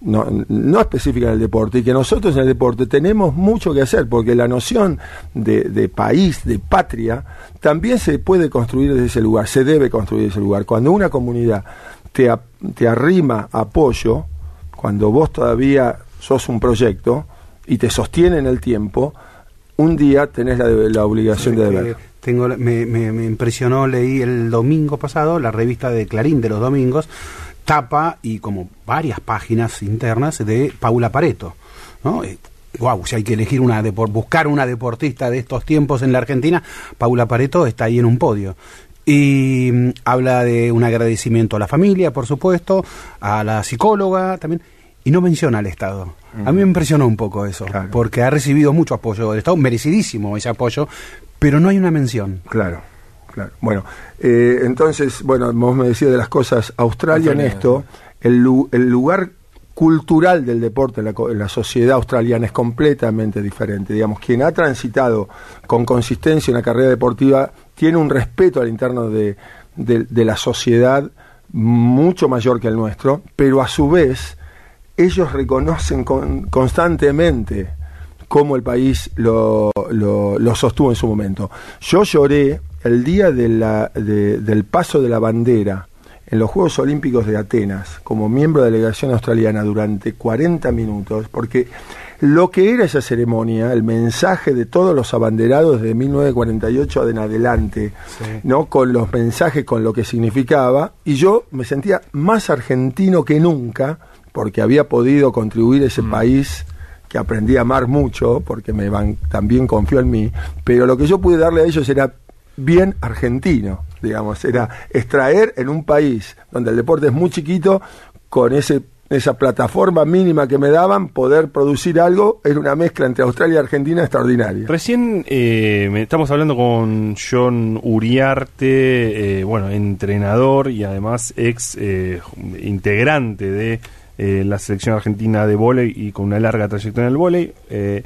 no, no específica del deporte, y que nosotros en el deporte tenemos mucho que hacer, porque la noción de, de país, de patria, también se puede construir desde ese lugar, se debe construir desde ese lugar. Cuando una comunidad te, te arrima apoyo, cuando vos todavía sos un proyecto y te sostiene en el tiempo, un día tenés la, la obligación de deber. Tengo, me, me- me impresionó, leí el domingo pasado la revista de Clarín de los domingos, tapa y como varias páginas internas de Paula Pareto. ¿no? Wow, si hay que elegir una buscar una deportista de estos tiempos en la Argentina, Paula Pareto está ahí en un podio. Y mm, habla de un agradecimiento a la familia, por supuesto, a la psicóloga también, y no menciona al Estado. A mí me impresionó un poco eso, Claro. porque ha recibido mucho apoyo del Estado, merecidísimo ese apoyo, pero no hay una mención. Claro, claro. Bueno, eh, entonces, bueno, vos me decías de las cosas, Australia en esto, el, lu- el lugar cultural del deporte en la, en la sociedad australiana es completamente diferente. Digamos, quien ha transitado con consistencia una carrera deportiva tiene un respeto al interno de, de- de la sociedad mucho mayor que el nuestro, pero a su vez ellos reconocen con- constantemente cómo el país lo, lo- lo sostuvo en su momento. Yo lloré el día de la- de- del paso de la bandera en los Juegos Olímpicos de Atenas como miembro de la delegación australiana durante 40 minutos, porque lo que era esa ceremonia, el mensaje de todos los abanderados de 1948 en adelante, ¿no? con los mensajes, con lo que significaba, y yo me sentía más argentino que nunca, porque había podido contribuir ese país que aprendí a amar mucho, porque me van, también confió en mí, pero lo que yo pude darle a ellos era bien argentino, digamos, era extraer en un país donde el deporte es muy chiquito, con ese esa plataforma mínima que me daban, poder producir algo, era una mezcla entre Australia y Argentina extraordinaria. Recién eh, estamos hablando con John Uriarte, eh, bueno, entrenador y además ex eh, integrante de eh, la selección argentina de vóley y con una larga trayectoria en el vóley. Eh,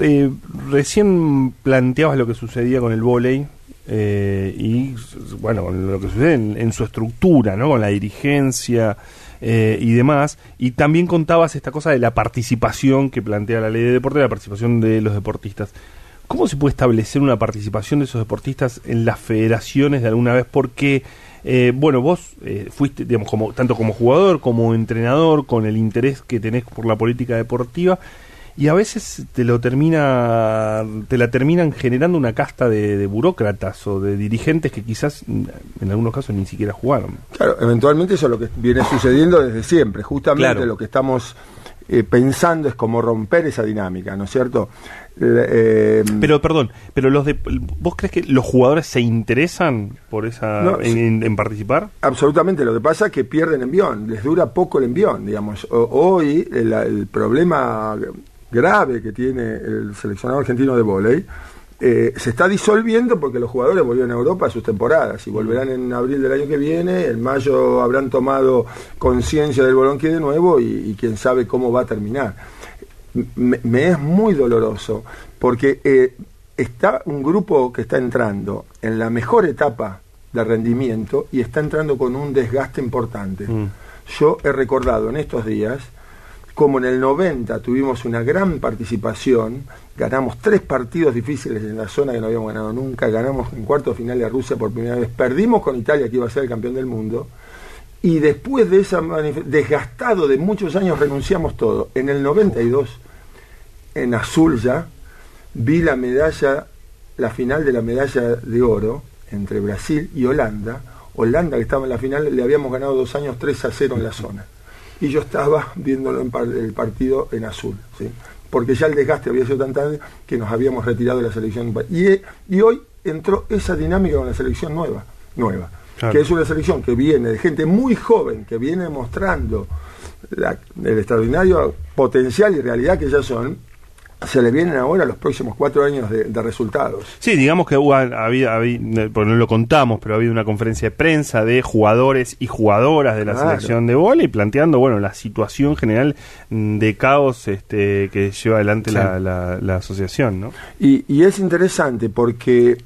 eh, recién planteabas lo que sucedía con el vóley eh, y bueno, con lo que sucede en, en su estructura, ¿no? Con la dirigencia eh, y demás. Y también contabas esta cosa de la participación que plantea la ley de deporte, la participación de los deportistas. ¿Cómo se puede establecer una participación de esos deportistas en las federaciones de alguna vez? Porque, eh, bueno, vos eh, fuiste, digamos, como, tanto como jugador como entrenador, con el interés que tenés por la política deportiva, y a veces te lo termina, te la terminan generando una casta de, de burócratas o de dirigentes que quizás mm, en algunos casos ni siquiera jugaron. Claro, eventualmente eso es lo que viene sucediendo desde siempre. Justamente Claro. lo que estamos eh, pensando es cómo romper esa dinámica, ¿no es cierto? Eh, Pero, perdón, pero los de, ¿vos crees que los jugadores se interesan por esa No, en, participar? Absolutamente, lo que pasa es que pierden envión, les dura poco el envión, digamos. O- hoy el, el problema grave que tiene el seleccionado argentino de vóley eh, se está disolviendo porque los jugadores volvieron a Europa a sus temporadas y volverán en abril del año que viene, en mayo habrán tomado conciencia del bolonquí de nuevo y, y quién sabe cómo va a terminar. Me, me es muy doloroso porque eh, está un grupo que está entrando en la mejor etapa de rendimiento y está entrando con un desgaste importante. Mm. Yo he recordado en estos días como en el 90 tuvimos una gran participación, ganamos tres partidos difíciles en la zona que no habíamos ganado nunca, ganamos en cuarto final a Rusia por primera vez, perdimos con Italia que iba a ser el campeón del mundo, y después de esa desgastado de muchos años renunciamos todo. En el 92, en azul ya, vi la medalla, la final de la medalla de oro entre Brasil y Holanda. Holanda, que estaba en la final, le habíamos ganado dos años 3 a 0 en la zona. Y yo estaba viéndolo en el partido en azul, ¿sí? porque ya el desgaste había sido tan tarde que nos habíamos retirado de la selección. Y, y hoy entró esa dinámica con la selección nueva, nueva Claro. que es una selección que viene de gente muy joven, que viene mostrando la- el extraordinario potencial y realidad que ya son, se le vienen ahora los próximos cuatro años de, de resultados. Sí, digamos que hubo, había, había, porque no lo contamos, pero ha habido una conferencia de prensa de jugadores y jugadoras de la Claro. selección de vóley planteando, bueno, la situación general mm, de caos este, que lleva adelante la, la- la asociación, ¿no? Y, y es interesante porque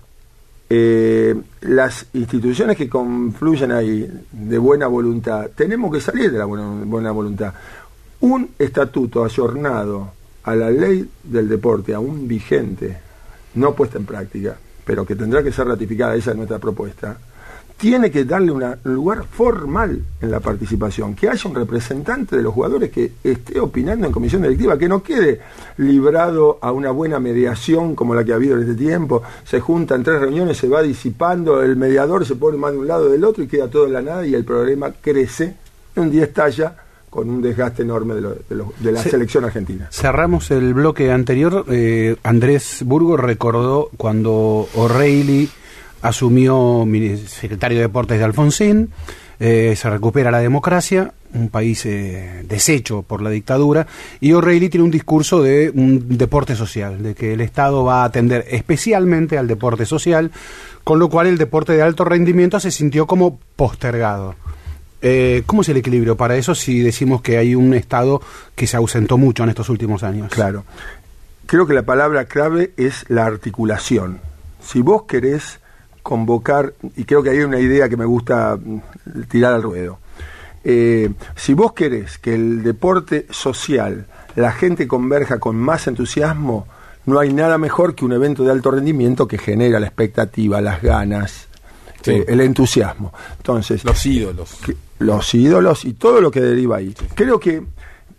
eh, las instituciones que confluyen ahí de buena voluntad, tenemos que salir de la buena, buena voluntad. Un estatuto ayornado a la ley del deporte, aún vigente, no puesta en práctica, pero que tendrá que ser ratificada, esa es nuestra propuesta, tiene que darle una- un lugar formal en la participación, que haya un representante de los jugadores que esté opinando en comisión directiva, que no quede librado a una buena mediación como la que ha habido en este tiempo, se juntan tres reuniones, se va disipando, el mediador se pone más de un lado del otro y queda todo en la nada y el problema crece, un día estalla con un desgaste enorme de, lo- de lo- de la selección argentina. Cerramos el bloque anterior. eh, Andrés Burgo recordó cuando O'Reilly asumió secretario de Deportes de Alfonsín, eh, se recupera la democracia, un país eh, deshecho por la dictadura, y O'Reilly tiene un discurso de un deporte social, de que el Estado va a atender especialmente al deporte social, con lo cual el deporte de alto rendimiento se sintió como postergado. Eh, ¿Cómo es el equilibrio para eso si decimos que hay un Estado que se ausentó mucho en estos últimos años? Claro. Creo que la palabra clave es la articulación. Si vos querés convocar, y creo que hay una idea que me gusta mm, tirar al ruedo, eh, si vos querés que el deporte social, la gente converja con más entusiasmo, no hay nada mejor que un evento de alto rendimiento que genera la expectativa, las ganas, Sí. eh, el entusiasmo. Entonces, Los ídolos. que- los ídolos y todo lo que deriva ahí. Creo que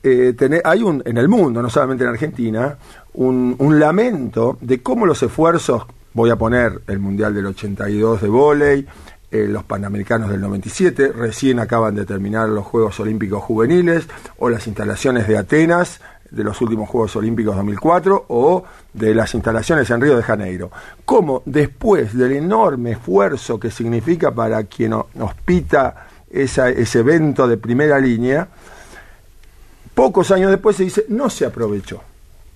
eh, tener- hay un en el mundo, no solamente en Argentina, un, un lamento de cómo los esfuerzos, voy a poner el Mundial del 82 de vóley, eh, los Panamericanos del 97, recién acaban de terminar los Juegos Olímpicos Juveniles, o las instalaciones de Atenas, de los últimos Juegos Olímpicos 2004 o de las instalaciones en Río de Janeiro. Cómo después del enorme esfuerzo que significa para quien hospita esa- ese evento de primera línea, pocos años después se dice no se aprovechó.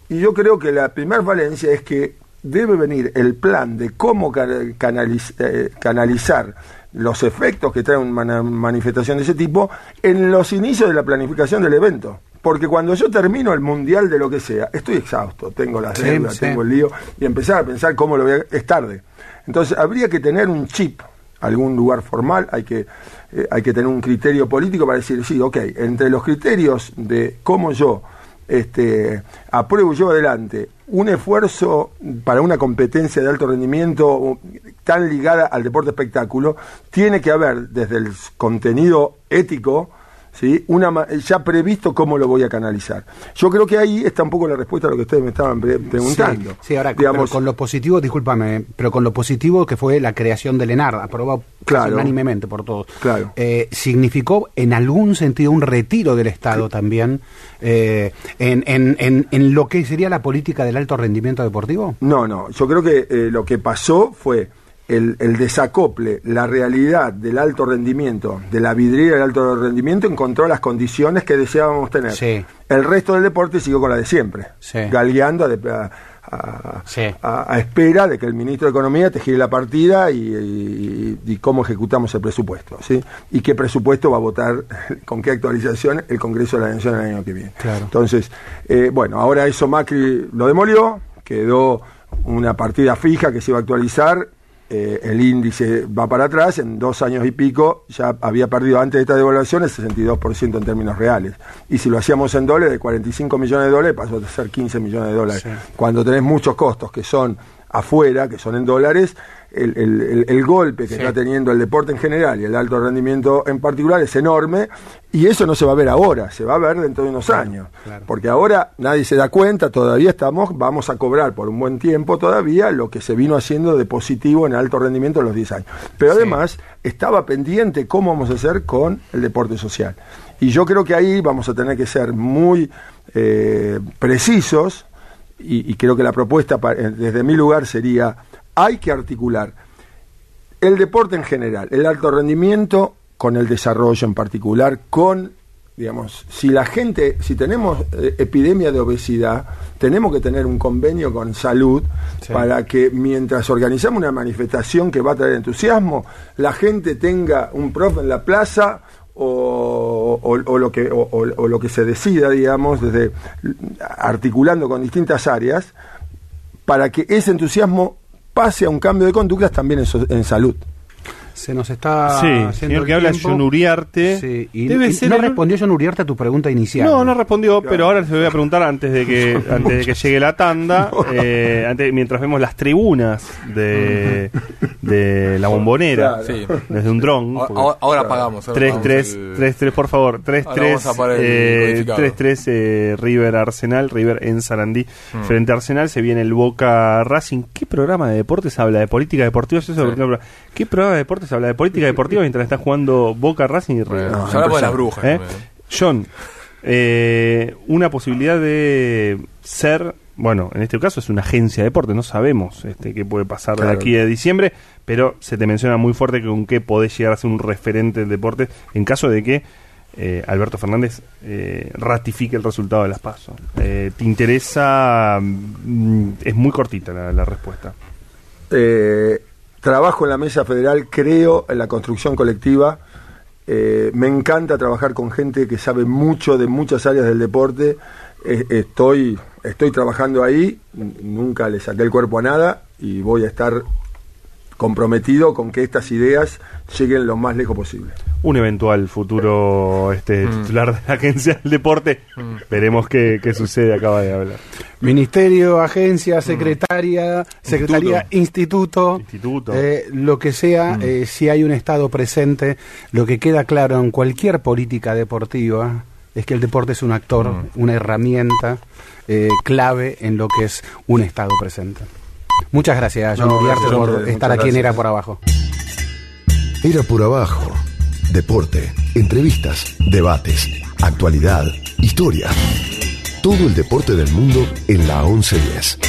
Y yo creo que la primera valencia es que debe venir el plan de cómo canaliz- eh, canalizar los efectos que trae una manifestación de ese tipo en los inicios de la planificación del evento. Porque cuando yo termino el mundial de lo que sea, estoy exhausto, tengo las Sí, deudas, sí. tengo el lío, y empezar a pensar cómo lo voy a... es tarde. Entonces habría que tener un chip, algún lugar formal, hay que, eh, hay que tener un criterio político para decir, sí, ok, entre los criterios de cómo yo este, apruebo yo adelante un esfuerzo para una competencia de alto rendimiento tan ligada al deporte espectáculo, tiene que haber desde el contenido ético ¿sí? Una, ya previsto cómo lo voy a canalizar. Yo creo que ahí está un poco la respuesta a lo que ustedes me estaban pre- preguntando. Sí, sí, ahora con- Digamos, con lo positivo, discúlpame, pero con lo positivo que fue la creación del ENAR, aprobado Claro. unánimemente por todos. Claro. Eh, significó en algún sentido un retiro del Estado también eh, en, en- en- en lo que sería la política del alto rendimiento deportivo. No, no, yo creo que eh, lo que pasó fue el, el desacople, la realidad del alto rendimiento, de la vidriera del alto rendimiento, encontró las condiciones que deseábamos tener. Sí. El resto del deporte siguió con la de siempre, Sí. galgueando a, a- a- Sí. a- a espera de que el ministro de Economía te gire la partida y, y- y cómo ejecutamos el presupuesto, ¿sí? Y qué presupuesto va a votar, *laughs* con qué actualización el Congreso de la Nación el año que viene. Claro. Entonces, eh, bueno, ahora eso Macri lo demolió, quedó una partida fija que se iba a actualizar, eh, el índice va para atrás, en dos años y pico ya había perdido antes de esta devaluación el 62% en términos reales. Y si lo hacíamos en dólares, de 45 millones de dólares pasó a ser 15 millones de dólares. Cuando tenés muchos costos que son afuera, que son en dólares, el, el- el- golpe que está teniendo el deporte en general y el alto rendimiento en particular es enorme y eso no se va a ver ahora, se va a ver dentro de unos años. Porque ahora nadie se da cuenta, todavía estamos, vamos a cobrar por un buen tiempo todavía lo que se vino haciendo de positivo en alto rendimiento en los 10 años. Pero además estaba pendiente cómo vamos a hacer con el deporte social. Y yo creo que ahí vamos a tener que ser muy eh, precisos y, y creo que la propuesta eh, desde mi lugar sería, hay que articular el deporte en general, el alto rendimiento con el desarrollo en particular, con, digamos, si la gente, si tenemos eh, epidemia de obesidad, tenemos que tener un convenio con salud para que mientras organizamos una manifestación que va a traer entusiasmo, la gente tenga un profe en la plaza o, o- o lo que, o lo que se decida, digamos, desde articulando con distintas áreas, para que ese entusiasmo pase a un cambio de conductas también en, en salud. Se nos está. Sí, haciendo señor el que habla. John Uriarte. Sí, y, Debe y ser no el- respondió John Uriarte a tu pregunta inicial. No, no respondió, pero ahora se lo voy a preguntar antes de que *laughs* antes de que llegue la tanda, *laughs* eh, antes, mientras vemos las tribunas de, de la bombonera Claro. Desde un dron. Ahora, ahora- ahora apagamos. ahora 3 apagamos 3 el- 3 3 por favor 3 Ahora 3 vamos a parar el eh, codificado. 3 3 eh, River Arsenal River en Sarandí Mm. frente a Arsenal se viene el Boca Racing ¿qué programa de deportes habla de política deportiva? Habla- ¿qué programa de deportes habla de política deportiva mientras está jugando Boca Racing y River? No, ya hablamos de las brujas. ¿Eh? John, eh, una posibilidad de ser, bueno, en este caso es una agencia de deporte, no sabemos este, qué puede pasar de Claro. aquí a diciembre, pero se te menciona muy fuerte que con qué podés llegar a ser un referente del deporte en caso de que eh, Alberto Fernández eh, ratifique el resultado de las PASO. Eh, ¿Te interesa? Mm, es muy cortita la, la respuesta. Trabajo en la mesa federal, creo en la construcción colectiva. eh, me encanta trabajar con gente que sabe mucho de muchas áreas del deporte. Eh, estoy, estoy trabajando ahí, nunca le saqué el cuerpo a nada y voy a estar comprometido con que estas ideas lleguen lo más lejos posible. un eventual futuro este Mm. titular de la agencia del deporte. Veremos qué, qué sucede, acaba de hablar. Ministerio, agencia, secretaria, secretaría, instituto, Instituto. eh, lo que sea, eh, si hay un Estado presente, lo que queda claro en cualquier política deportiva es que el deporte es un actor, una herramienta eh, clave en lo que es un Estado presente. Muchas gracias, John No, Uriarte, gracias por ustedes, estar aquí en. Era por Abajo. Era por abajo. Deporte, entrevistas, debates, actualidad, historia. Todo el deporte del mundo en la 1110.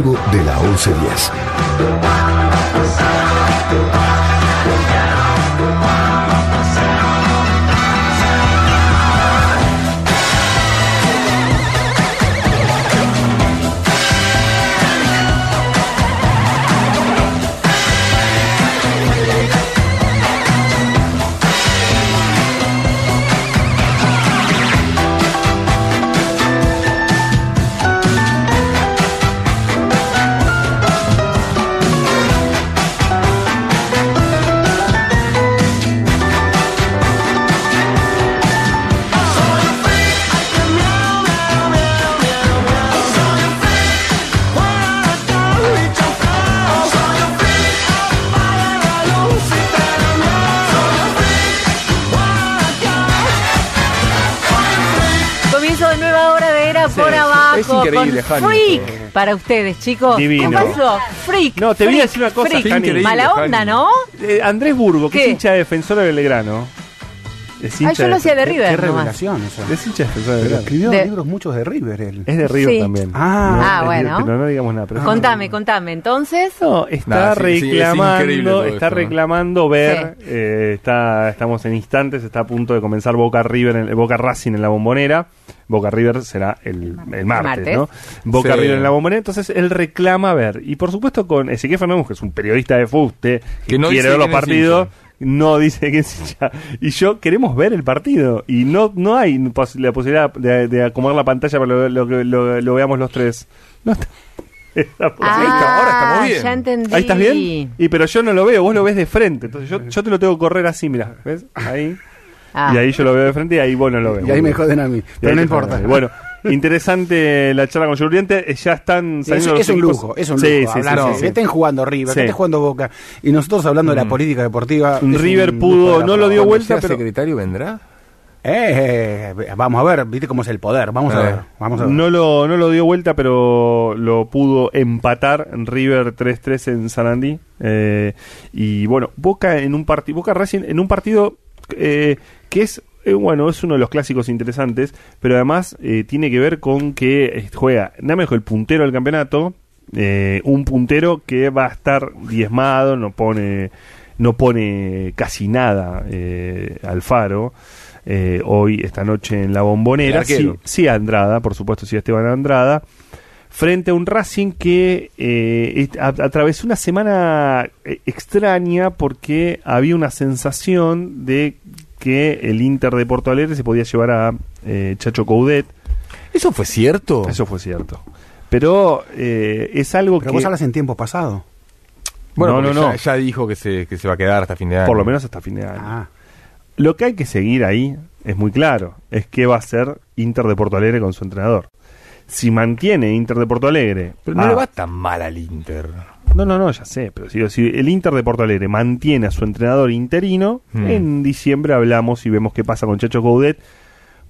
Deportivo de la 1110. Increíble, con Jani, Freak para ustedes, chicos. Divino. ¿Qué pasó? Freak. No, te voy a freak, decir una cosa, freak. Jani. Mala onda. ¿no? Eh, Andrés Burgo, que ¿Qué? es hincha defensor de Belgrano. Es Ay, hincha yo lo hacía de Qué River nomás. revelación eso. Es hincha defensor de Belgrano. escribió De- libros muchos de River él. Es de River Sí. también. Ah. Ah, bueno. de- pero no digamos nada. Pero Contame, contame. Entonces, No, está Nah, sí, sí, es reclamando, está esto, ¿no? reclamando ver, eh, está, estamos en instantes, está a punto de comenzar Boca River, en, Boca Racing en la Bombonera. Boca River será el, el martes, Martes. ¿no? Boca Sí. River en la Bombonera, entonces él reclama ver. Y por supuesto con Ezequiel Fernández, que es un periodista de fuste, que, Que no quiere dice ver los partidos, no dice que es hincha. Y yo queremos ver el partido. Y no, no hay pos- la posibilidad de, de acomodar la pantalla para lo, lo que lo, lo veamos los tres. No está. *laughs* posibilidad. ah, ahora estamos bien. ya entendí. Ahí estás bien. Y pero yo no lo veo, vos lo ves de frente. Entonces yo, yo te lo tengo que correr así, mira, ¿ves? Ahí. Ah. Y ahí yo lo veo de frente y ahí vos no lo ves. Y ahí me joden a mí. Y Pero no importa. a. Bueno, interesante la charla con Yuriente. Ya están Sí, es, saliendo los es un lujo, es un lujo. sí, hablar sí, sí. que estén jugando River, Sí. que estén jugando Boca. Y nosotros hablando de la Mm. política deportiva. es un River pudo- no lo dio vuelta, pero- secretario vendrá? Eh, eh, vamos a ver, viste cómo es el poder. Vamos a Eh. ver. Vamos a ver. No lo, no lo dio vuelta, pero lo pudo empatar River 3-3 en Sarandí. Eh, y bueno, Boca en un partido, Boca Racing en un partido eh, que es, eh, bueno, es uno de los clásicos interesantes, pero además eh, tiene que ver con que eh, juega nada mejor el puntero del campeonato, eh, un puntero que va a estar diezmado, no pone, no pone casi nada eh, Alfaro. eh, hoy, esta noche en la bombonera. Sí, sí, Andrada, por supuesto, sí, Esteban Andrada. Frente a un Racing que eh, atravesó una semana eh, extraña porque había una sensación de que el Inter de Porto Alegre se podía llevar a eh, Chacho Coudet. ¿Eso fue cierto? Eso fue cierto. Pero eh, es algo Pero que. vos hablas en tiempo pasado. Bueno, No, no, no, no. Ya, ya dijo que se, que se va a quedar hasta fin de año. Por lo menos hasta fin de año. Ah, Lo que hay que seguir ahí es muy claro. Es qué va a hacer Inter de Porto Alegre con su entrenador. Si mantiene Inter de Porto Alegre. Pero no le va tan mal al Inter. No, no, no, ya sé. Pero si, si el Inter de Porto Alegre mantiene a su entrenador interino, Hmm. en diciembre hablamos y vemos qué pasa con Chacho Coudet.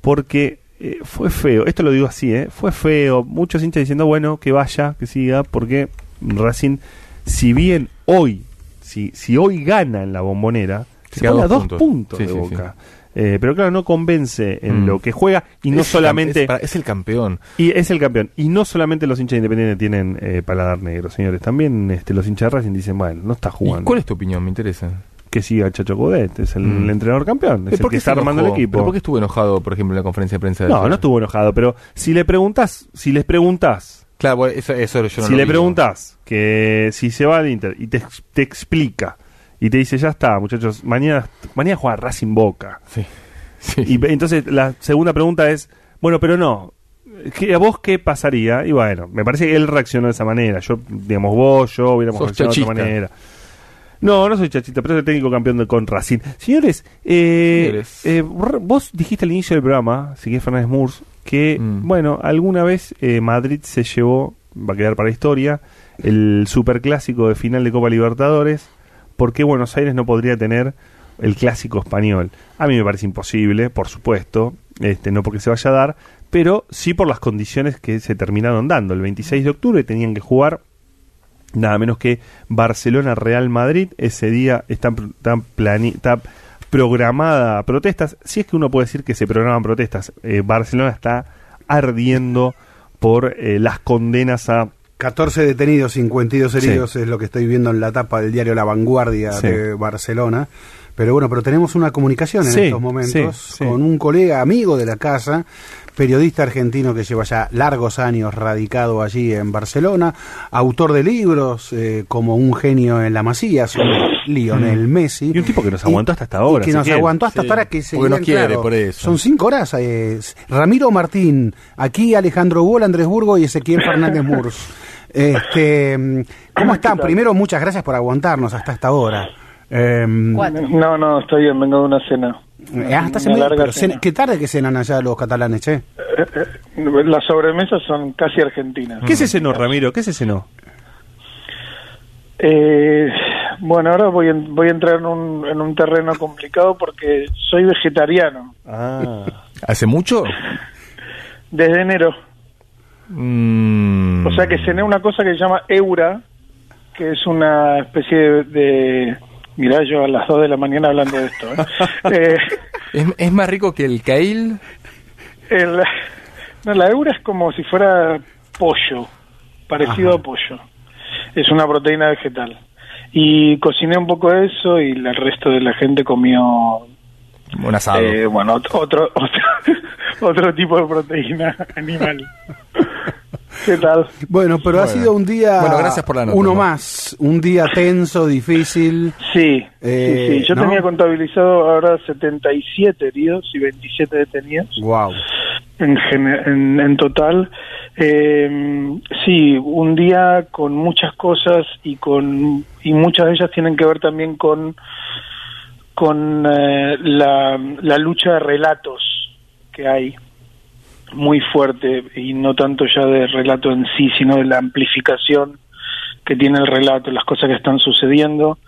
Porque eh, fue feo. Esto lo digo así, ¿eh? Fue feo. Muchos hinchas diciendo, bueno, que vaya, que siga. Porque Racing, si bien hoy, si, si hoy gana en la bombonera, Se se pone a dos puntos. puntos, Sí, de sí, boca. Eh, pero claro, no convence en Mm. lo que juega y no Es el cam- solamente Es, el campeón. y es el campeón. Y no solamente los hinchas independientes tienen eh, paladar negro, señores. También este, los hinchas de Racing dicen, bueno, no está ¿Y jugando. cuál es tu opinión? Me interesa. Que siga Chacho Codet, es el, Mm. entrenador campeón, es ¿Y el que está armando el equipo. ¿Pero por qué estuvo enojado, por ejemplo, en la conferencia de prensa? de No, no estuvo enojado, pero si le preguntas, si les preguntas, Claro, eso, eso yo no si lo le preguntas que si se va al Inter y te explica y te dice, ya está, muchachos, mañana, mañana juega Racing Boca. Sí. *laughs* Sí. Y entonces la segunda pregunta es, bueno, pero no, ¿qué- ¿a vos qué pasaría? Y bueno, me parece que él reaccionó de esa manera. Yo, digamos, vos, yo hubiéramos reaccionado de otra manera. No, no soy chachita, pero soy técnico campeón de, con Racing. Señores, eh, eh, vos dijiste al inicio del programa, Sigue Fernández Murs, que, Mm. bueno, alguna vez eh, Madrid se llevó, va a quedar para la historia, el superclásico de final de Copa Libertadores, porque Buenos Aires no podría tener el clásico español. A mí me parece imposible, por supuesto, este, no porque se vaya a dar, pero sí por las condiciones que se terminaron dando. El 26 de octubre tenían que jugar nada menos que Barcelona-Real Madrid. Ese día están, están está programada protestas. Si es que uno puede decir que se programan protestas. Eh, Barcelona está ardiendo por eh, las condenas a 14 detenidos, 52 heridos Sí. es lo que estoy viendo en la tapa del diario La Vanguardia Sí. de Barcelona. Pero bueno, pero tenemos una comunicación en Sí, estos momentos sí, sí. con un colega amigo de la casa, periodista argentino que lleva ya largos años radicado allí en Barcelona, autor de libros eh, como Un genio en la masía, sobre Lionel Messi. Mm. Y un tipo que nos aguantó hasta esta hora, Y que nos aguantó hasta Sí, esta hora que porque seguían, nos quiere, claro, por eso. Son cinco horas. eh, Ramiro Martín, aquí Alejandro Hugo, Andrés Burgo y Ezequiel Fernández Murs. *laughs* Este, mm, ¿Cómo están? Primero, muchas gracias por aguantarnos hasta esta hora. Eh, Cuatro. No, no, estoy bien, vengo de una cena. eh, hasta Una pero cena. cena- ¿Qué tarde que cenan allá los catalanes, che? Eh, eh, Las sobremesas son casi argentinas. ¿Qué se cenó, Ramiro? ¿Qué se cenó? Eh, bueno, ahora voy, en- voy a entrar en un, en un terreno complicado porque soy vegetariano Ah, ¿Hace mucho? desde enero. Mm. O sea que cené una cosa que se llama Eura, que es una especie de... de mirá, yo a las 2 de la mañana hablando de esto. ¿eh? *laughs* Eh, ¿Es, es más rico que el kale? el- no, la Eura es como si fuera pollo, parecido Ajá. a pollo. Es una proteína vegetal. Y cociné un poco eso y el resto de la gente comió Un asado. Eh, bueno, ot- otro, *laughs* otro, otro tipo de proteína animal. *laughs* ¿Qué tal? Bueno, pero ha sido un día. Bueno, gracias por la nota, Uno ¿no? más. Un día tenso, difícil. Sí, Eh, sí, sí. Yo ¿no? tenía contabilizado ahora 77 heridos y 27 detenidos Wow. en, en, en total. Eh, sí, un día con muchas cosas y con y muchas de ellas tienen que ver también con con eh, la, la lucha de relatos que hay muy fuerte y no tanto ya de relato en sí, sino de la amplificación que tiene el relato, las cosas que están sucediendo,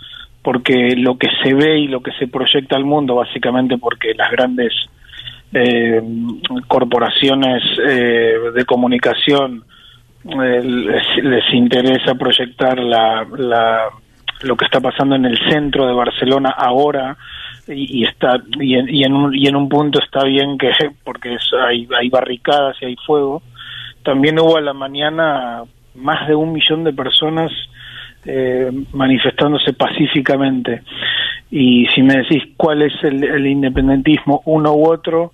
porque lo que se ve y lo que se proyecta al mundo, básicamente porque las grandes eh, corporaciones eh, de comunicación eh, les, les interesa proyectar la, la- lo que está pasando en el centro de Barcelona ahora y, está y en, y en un, y en un punto está bien que *laughs* porque es- hay, hay barricadas y hay fuego. También hubo a la mañana más de un millón de personas eh, manifestándose pacíficamente. Y si me decís cuál es el, el independentismo uno u otro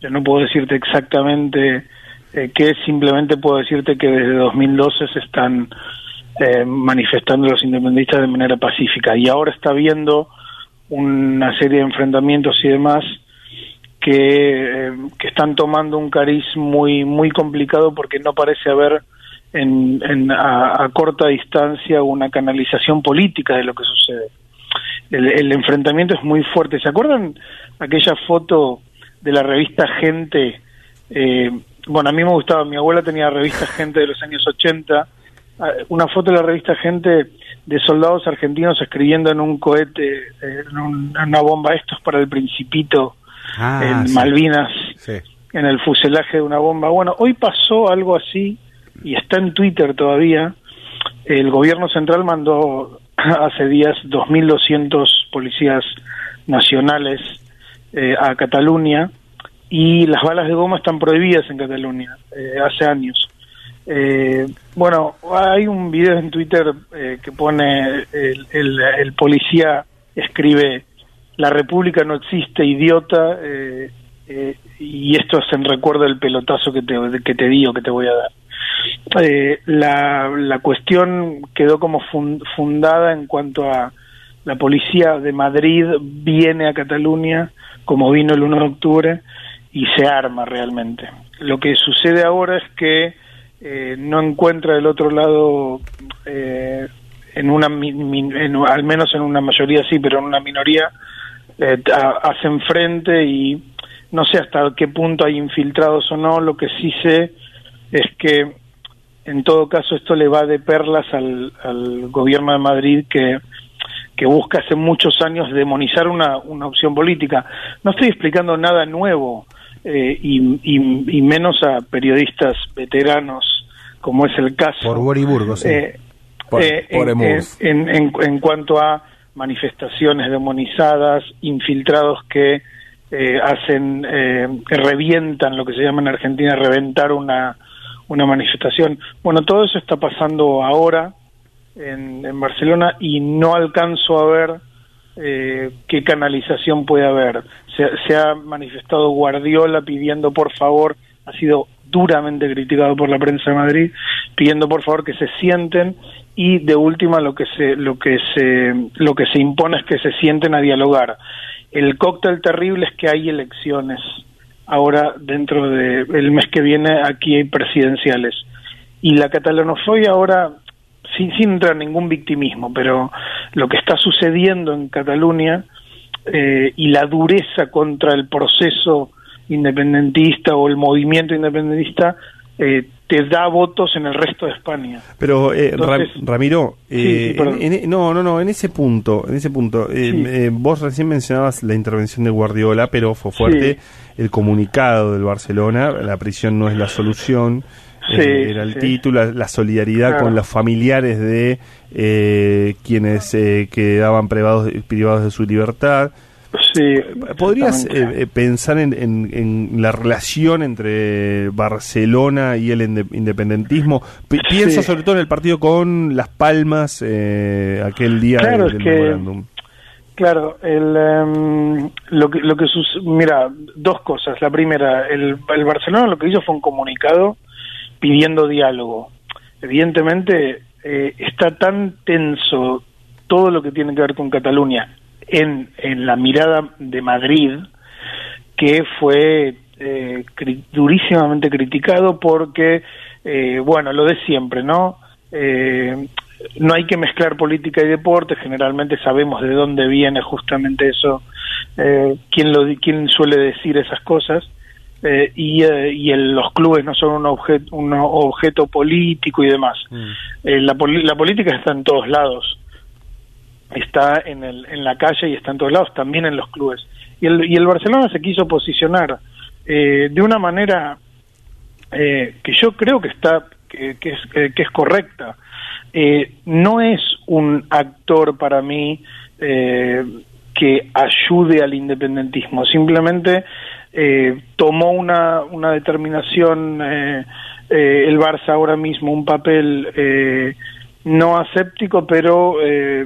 yo no puedo decirte exactamente eh, qué simplemente puedo decirte que desde 2012 se están eh, manifestando los independentistas de manera pacífica. Y ahora está habiendo una serie de enfrentamientos y demás que, eh, que están tomando un cariz muy muy complicado porque no parece haber en, en- a, a corta distancia una canalización política de lo que sucede. El, enfrentamiento es muy fuerte. ¿Se acuerdan aquella foto de la revista Gente? Eh, bueno, a mí me gustaba, mi abuela tenía revista Gente de los años 80, ah, una foto de la revista Gente de soldados argentinos escribiendo en un cohete, eh, en, un- en una bomba, esto es para el principito, Ah, en sí. Malvinas, Sí. en el fuselaje de una bomba. Bueno, hoy pasó algo así y está en Twitter todavía. El gobierno central mandó *clears throat* hace días 2.200 policías nacionales eh, a Cataluña y las balas de goma están prohibidas en Cataluña eh, hace años. Eh, bueno, hay un video en Twitter eh, que pone el, policía escribe la república no existe idiota eh, eh, y esto es en recuerdo del pelotazo que te, que te digo que te voy a dar eh, la, la cuestión quedó como fun- fundada en cuanto a la policía de Madrid viene a Cataluña como vino el 1 de octubre y se arma realmente. Lo que sucede ahora es que eh, no encuentra del otro lado, eh, en una, en- al menos en una mayoría sí, pero en una minoría, eh, hacen frente y no sé hasta qué punto hay infiltrados o no, lo que sí sé es que en todo caso esto le va de perlas al, al gobierno de Madrid que, que busca hace muchos años demonizar una, una opción política. No estoy explicando nada nuevo eh, y, y- y menos a periodistas veteranos como es el caso. Por Boriburgo, sí. Eh, Por- eh, por en, Emus. en- en- en cuanto a manifestaciones demonizadas, infiltrados que eh, hacen, eh, que revientan lo que se llama en Argentina reventar una, una manifestación. Bueno, todo eso está pasando ahora en, en Barcelona y no alcanzo a ver eh, qué canalización puede haber. Se, se ha manifestado Guardiola pidiendo por favor, ha sido duramente criticado por la prensa de Madrid, pidiendo por favor que se sienten y de última lo que se lo que se lo que se impone es que se sienten a dialogar. El cóctel terrible es que hay elecciones ahora dentro de el mes que viene aquí hay presidenciales y la catalanofobia ahora sin, sin entrar en ningún victimismo, pero lo que está sucediendo en Cataluña eh, y la dureza contra el proceso independentista o el movimiento independentista eh, te da votos en el resto de España. Pero eh, Entonces- Ramiro, Sí, eh, sí, perdón. en- en- no, no, no, en ese punto, en ese punto, eh, Sí. eh, vos recién mencionabas la intervención de Guardiola, pero fue fuerte el comunicado del Barcelona, la prisión no es la solución, Sí, eh, era el sí. título, la, la solidaridad Claro. con los familiares de eh, quienes eh, quedaban privados, privados de su libertad. Sí, ¿Podrías eh, pensar en, en- en la relación entre Barcelona y el inde- independentismo? Pi- Pienso Sí. sobre todo en el partido con Las Palmas eh, aquel día Claro, del, es del que-. Claro, el, em, lo que lo que sus- mira, dos cosas. La primera, el, el Barcelona lo que hizo fue un comunicado pidiendo diálogo. Evidentemente eh, está tan tenso todo lo que tiene que ver con Cataluña en, en la mirada de Madrid que fue eh, cri- durísimamente criticado porque, eh, bueno, lo de siempre, ¿no? Eh, no hay que mezclar política y deporte, generalmente sabemos de dónde viene justamente eso, eh, quién, lo, quién suele decir esas cosas, eh, y, eh, y el- los clubes no son un, objeto un objeto político y demás. Eh, la, la política está en todos lados, está en, el, en la calle y está en todos lados, también en los clubes. Y el, y el Barcelona se quiso posicionar de una manera que yo creo que está que, que es, que, es correcta. No es un actor para mí que ayude al independentismo, simplemente eh, tomó una, una determinación eh, eh, el Barça ahora mismo, un papel eh, no aséptico, pero eh,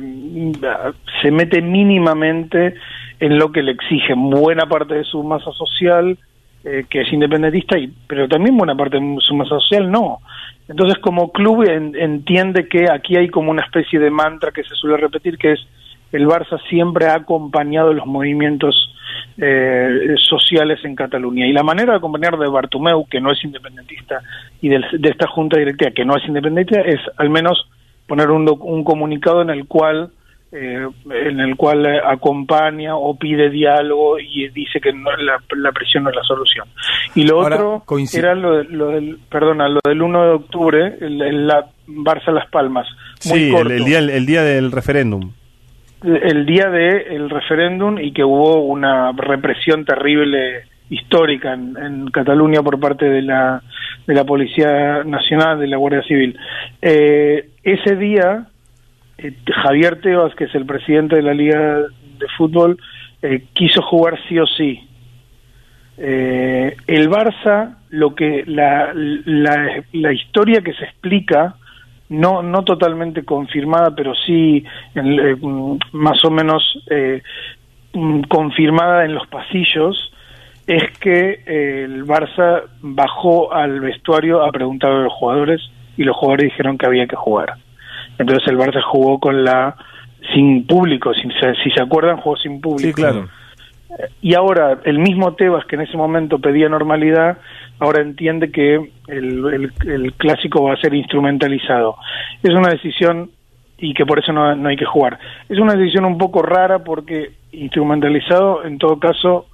se mete mínimamente en lo que le exige buena parte de su masa social, que es independentista, y, pero también buena parte de su masa social no. Entonces, como club en- entiende que aquí hay como una especie de mantra que se suele repetir, que es el Barça siempre ha acompañado los movimientos eh, sociales en Cataluña. Y la manera de acompañar de Bartomeu, que no es independentista, y del- de esta junta directiva, que no es independentista, es al menos poner un, un comunicado en el cual eh, en el cual acompaña o pide diálogo y dice que no, la, la presión no es la solución. Y lo Ahora, otro coincide- era lo, de- lo del, perdona, lo del 1 de octubre, el, el- la Barça Las Palmas. Muy Sí, el, corto el día, el día del referéndum. El día del referéndum y que hubo una represión terrible histórica en, en Cataluña por parte de la de la Policía Nacional, de la Guardia Civil. Eh, ese día, eh, Javier Tebas, que es el presidente de la Liga de Fútbol, eh, quiso jugar sí o sí. Eh, el Barça, lo que la, la, la historia que se explica, no, no totalmente confirmada, pero sí en- eh, más o menos eh, mm, confirmada en los pasillos, es que eh, el Barça bajó al vestuario a preguntar a los jugadores y los jugadores dijeron que había que jugar. Entonces el Barça jugó con la sin público, sin, si se acuerdan, jugó sin público. Sí, claro. Y ahora el mismo Tebas que en ese momento pedía normalidad, ahora entiende que el, el- el clásico va a ser instrumentalizado. Es una decisión y que por eso no, no hay que jugar. Es una decisión un poco rara porque instrumentalizado en todo caso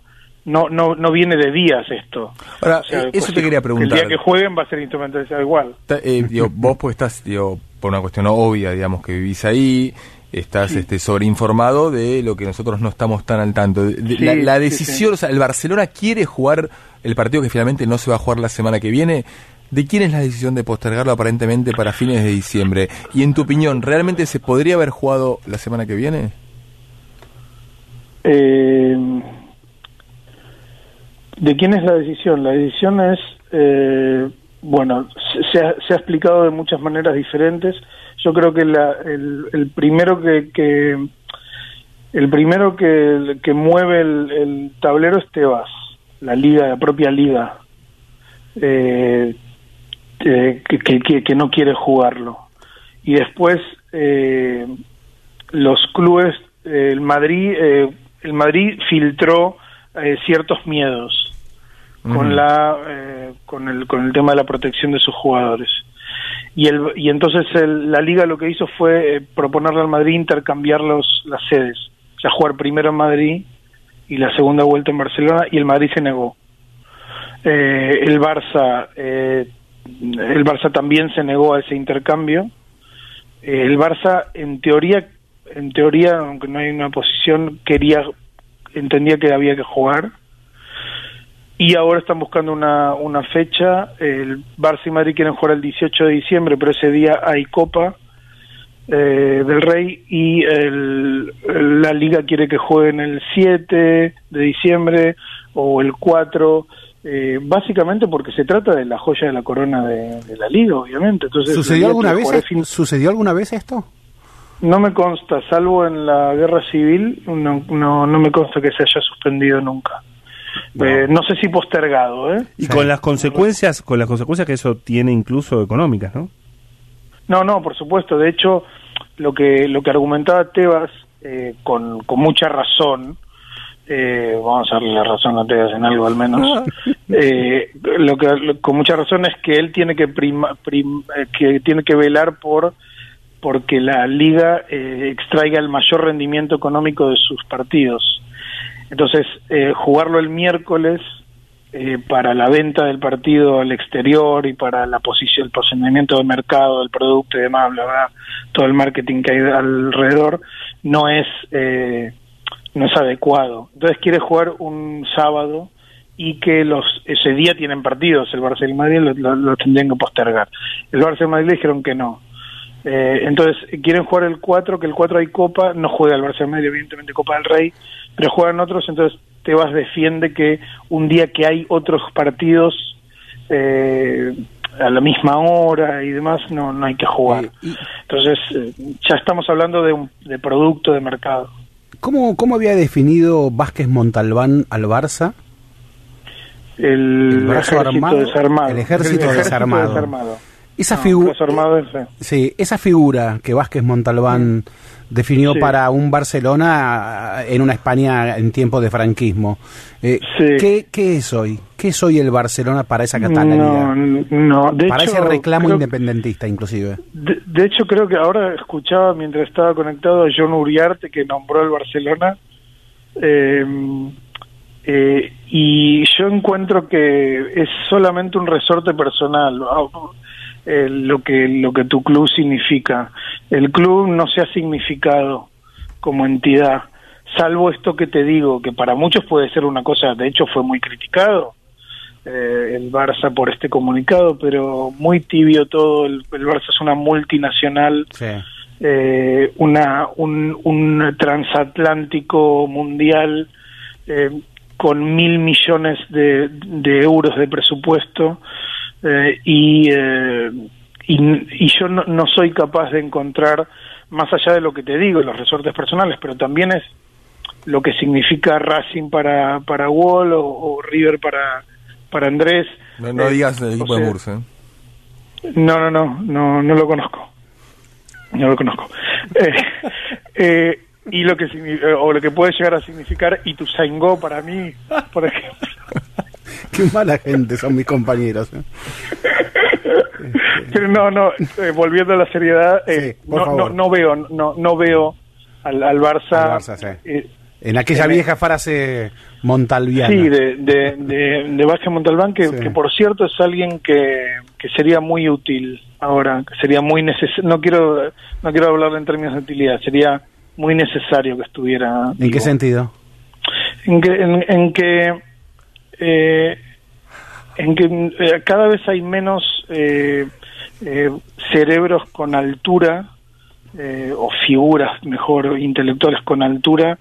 no no no viene de días esto. Ahora, O sea, eh, eso pues, te quería El preguntar. día que jueguen va a ser instrumentalizado igual. Eh, digo, vos pues estás, digo, por una cuestión obvia, digamos, que vivís ahí, estás este, sobreinformado de lo que nosotros no estamos tan al tanto. De- de- Sí, la, decisión, sí. o sea, el Barcelona quiere jugar el partido que finalmente no se va a jugar la semana que viene. ¿De quién es la decisión de postergarlo aparentemente para fines de diciembre? Y en tu opinión, ¿realmente se podría haber jugado la semana que viene? Eh, ¿De quién es la decisión? La decisión es eh, bueno, se- se ha, se ha explicado de muchas maneras diferentes. Yo creo que la- el, el primero que, que- el primero que, que mueve el, el tablero es Tebas, la liga, la propia liga, eh, eh, que, que- que- que no quiere jugarlo. Y después eh, los clubes, eh, el Madrid, eh, el Madrid filtró eh, ciertos miedos con la con el con el tema de la protección de sus jugadores y el y entonces el- la liga lo que hizo fue eh, proponerle al Madrid intercambiar los las sedes o sea jugar primero en Madrid y la segunda vuelta en Barcelona y el Madrid se negó. Eh, el Barça eh, el Barça también se negó a ese intercambio. Eh, el Barça en teoría en teoría aunque no hay una posición quería entendía que había que jugar y ahora están buscando una, una fecha. El Barça y Madrid quieren jugar el 18 de diciembre, pero ese día hay Copa eh, del Rey y el- la Liga quiere que jueguen el 7 de diciembre o el 4. eh, básicamente porque se trata de la joya de la corona de, de la liga, obviamente. Entonces, ¿Sucedió alguna vez? fin- ¿Sucedió alguna vez esto? No me consta, salvo en la guerra civil, no, no, no me consta que se haya suspendido nunca. Eh, no sé si postergado, ¿eh? Y con las consecuencias, con las consecuencias que eso tiene incluso económicas, ¿no? No, no, por supuesto. De hecho, lo que lo que argumentaba Tebas eh, con, con mucha razón, eh, vamos a darle la razón a Tebas en algo al menos, *laughs* eh, lo que lo- con mucha razón es que él tiene que prima- prim- eh, que tiene que velar por porque la liga eh, extraiga el mayor rendimiento económico de sus partidos. Entonces, eh, jugarlo el miércoles eh, para la venta del partido al exterior y para la posición, el posicionamiento del mercado, del producto y demás, bla, bla, todo el marketing que hay alrededor, no es, eh, no es adecuado. Entonces quiere jugar un sábado y que los ese día tienen partidos, el Barça y Madrid lo, lo- tendrían que postergar. El Barça y Madrid dijeron que no. Eh, entonces quieren jugar el 4, que el 4 hay Copa, no juega el Madrid, evidentemente Copa del Rey, pero juegan otros, entonces Tebas defiende que un día que hay otros partidos eh, a la misma hora y demás, no, no hay que jugar. Entonces eh, ya estamos hablando de un de producto de mercado. ¿Cómo, ¿Cómo había definido Vázquez Montalbán al Barça? El, El brazo ejército armado, desarmado. el ejército desarmado. desarmado. Esa No, es, eh, sí, esa figura que Vázquez Montalbán definió Sí. para un Barcelona en una España en tiempo de franquismo. Eh, Sí. ¿qué, qué es hoy? ¿Qué es hoy el Barcelona para esa catalanidad? no, de para hecho, ese reclamo creo- independentista, inclusive. De, de hecho, creo que ahora escuchaba mientras estaba conectado a John Uriarte que nombró el Barcelona. eh, eh, y yo encuentro que es solamente un resorte personal ¿no? Eh, lo que lo que tu club significa. El club no se ha significado como entidad, salvo esto que te digo, que para muchos puede ser una cosa, de hecho fue muy criticado eh, el Barça por este comunicado, pero muy tibio todo. El, el Barça es una multinacional, Sí. eh, una un, un transatlántico mundial eh, con mil millones de, de euros de presupuesto eh, y, eh, y, y yo no, no soy capaz de encontrar más allá de lo que te digo, los resortes personales, pero también es lo que significa Racing para, para Wall o, o River para, para Andrés. No, no Eh, digas el o equipo de sea, Murcia. ¿eh? No, no, no, no, no lo conozco. No lo conozco. *laughs* Eh, eh, y lo que o lo que puede llegar a significar Ituzaingó para mí, por ejemplo. *laughs* Qué mala gente son mis compañeros. ¿eh? No, no, eh, volviendo a la seriedad, eh, Sí, no, no, no veo, no, no veo al, al Barça. Al Barça, sí. eh, En aquella en- vieja frase montalviana. Sí, de, de, de, de Vázquez Montalbán, que, Sí. que por cierto es alguien que, que sería muy útil ahora, que sería muy necesario, no quiero, no quiero hablar en términos de utilidad, sería muy necesario que estuviera. ¿En qué sentido? En que, en, en que, eh, en que eh, cada vez hay menos eh, eh, cerebros con altura eh, o figuras, mejor, intelectuales con altura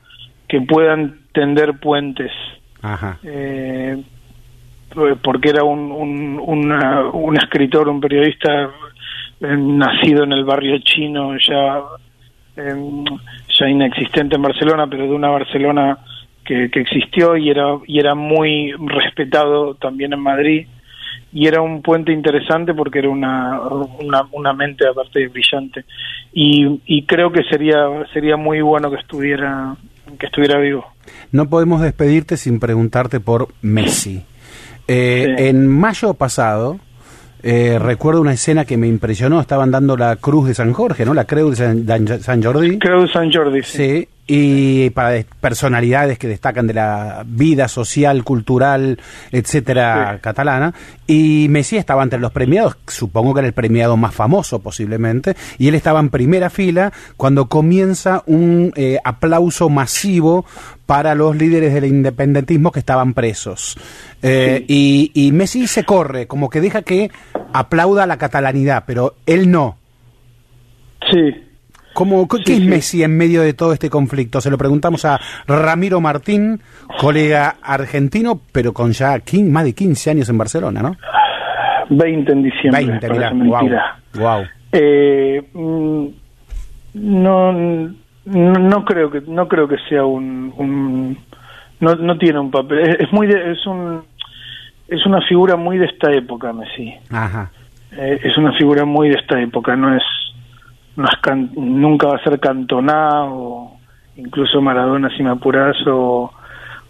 que puedan tender puentes. Ajá. Porque era un, un, una- un escritor, un periodista nacido en el barrio chino, ya, ya inexistente en Barcelona, pero de una Barcelona que, que existió y era, y era muy respetado también en Madrid. Y era un puente interesante porque era una, una, una mente aparte brillante. Y, y creo que sería, sería muy bueno que estuviera, que estuviera vivo. No podemos despedirte sin preguntarte por Messi. Eh, Sí. En mayo pasado, eh, recuerdo una escena que me impresionó. Estaban dando la Cruz de San Jorge, ¿no? La Cruz de San, Dan- San Jordi. Creo de San Jordi, sí. Sí, y para des- personalidades que destacan de la vida social, cultural, etcétera, Sí. catalana. Y Messi estaba entre los premiados, supongo que era el premiado más famoso posiblemente, y él estaba en primera fila cuando comienza un eh, aplauso masivo para los líderes del independentismo que estaban presos. Eh, y, y Messi se corre, como que deja que aplauda la catalanidad, pero él no. Sí. ¿Cómo, ¿Qué Sí, es sí. Messi en medio de todo este conflicto? Se lo preguntamos a Ramiro Martín, colega argentino, pero con ya más de 15 años en Barcelona, ¿no? 20 en diciembre. 20, parece mira, wow, mentira. wow. Eh, mm, no, no, no creo que no creo que sea un, un- no, no tiene un papel. Es, es muy de- es un es una figura muy de esta época, Messi. Ajá. Eh, es una figura muy de esta época. No es no es can- nunca va a ser Cantona o incluso Maradona si me apuras o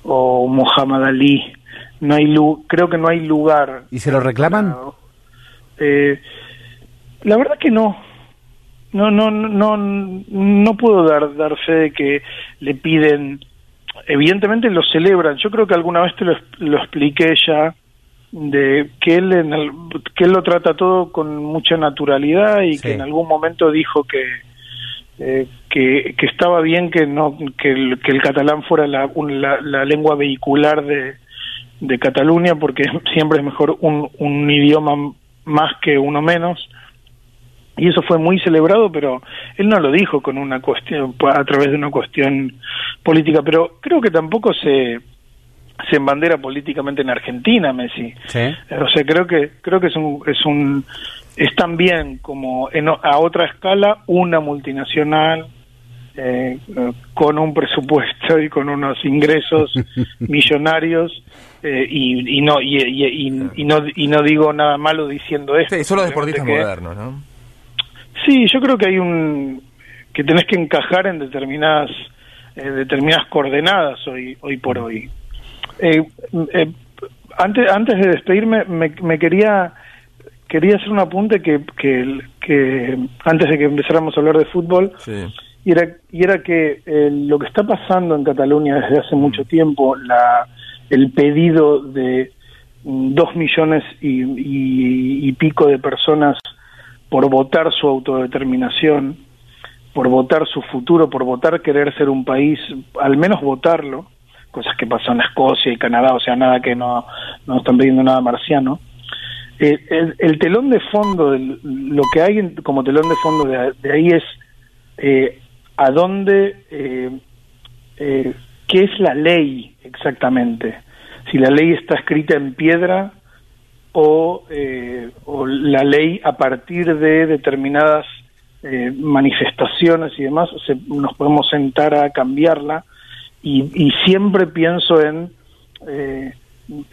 o Muhammad Ali. No hay lu- creo que no hay lugar ¿Y se lo reclaman? eh, la verdad que no. No, no, no, no puedo dar, dar fe de que le piden. Evidentemente lo celebran. Yo creo que alguna vez te lo, lo expliqué ya de que él en el- que él lo trata todo con mucha naturalidad y Sí. que en algún momento dijo que eh, que, que estaba bien que no que el, que el catalán fuera la, un- la, la lengua vehicular de, de Cataluña porque *laughs* siempre es mejor un, un idioma más que uno menos y eso fue muy celebrado pero él no lo dijo con una cuestión a través de una cuestión política pero creo que tampoco se se embandera políticamente en Argentina Messi Sí. o sea, creo que creo que es un es un es también como en a otra escala una multinacional eh, con un presupuesto y con unos ingresos *laughs* millonarios eh, y, y no y, y- no y no digo nada malo diciendo esto. Sí, son los simplemente deportistas que- modernos, ¿no? Sí, yo creo que hay un que tenés que encajar en determinadas eh, determinadas coordenadas hoy hoy por hoy. Eh, eh, antes antes de despedirme me, me quería quería hacer un apunte que, que que antes de que empezáramos a hablar de fútbol Sí. y era, y era que eh, lo que está pasando en Cataluña desde hace mucho tiempo, la, el pedido de mm, dos millones y, y- y pico de personas por votar su autodeterminación, por votar su futuro, por votar querer ser un país, al menos votarlo, cosas que pasan en Escocia y Canadá, o sea, nada que no, no están pidiendo nada marciano. Eh, el, el telón de fondo, lo que hay como telón de fondo de, ahí es eh, a dónde, eh, eh, qué es la ley exactamente. Si la ley está escrita en piedra o, eh, o la ley a partir de determinadas manifestaciones y demás, se- nos podemos sentar a cambiarla y, y siempre pienso en eh,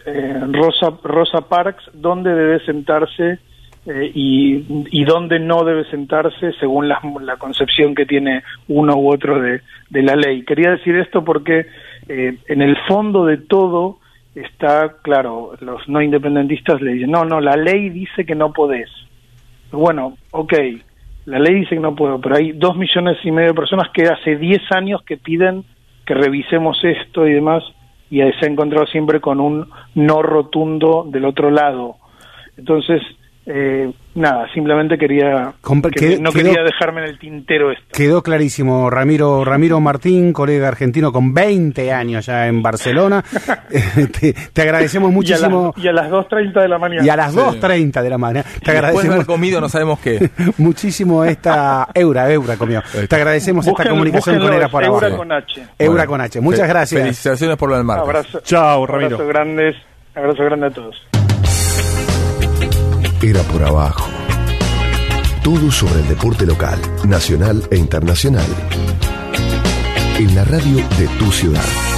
eh, Rosa, Rosa Parks, dónde debe sentarse eh, y, y dónde no debe sentarse según la, la concepción que tiene uno u otro de, la ley. Quería decir esto porque eh, en el fondo de todo está, claro, los no independentistas le dicen, no, no, la ley dice que no podés. Bueno, ok, la ley dice que no puedo, pero hay dos millones y medio de personas que hace diez años que piden que revisemos esto y demás, y se ha encontrado siempre con un no rotundo del otro lado. Entonces, eh, nada, simplemente quería, Compre- que- quedó- no quedó- quería dejarme en el tintero esto. Quedó clarísimo, Ramiro, Ramiro Martín, colega argentino con 20 años ya en Barcelona. *laughs* Eh, te, te agradecemos muchísimo. Y a las, y a las 2.30 de la mañana. Y a las Sí. 2.30 de la mañana. Te Después de agradecemos haber comido no sabemos qué. *laughs* muchísimo esta Eura, Eura comió. Te agradecemos esta comunicación con Era por Eura abajo. con H. Eura Bueno. con H. Muchas Fe- gracias. Felicitaciones por lo del martes. Abrazo, Chao, Ramiro. abrazo grandes. Abrazo grande a todos. Era por abajo. Todo sobre el deporte local, nacional e internacional. En la radio de tu ciudad.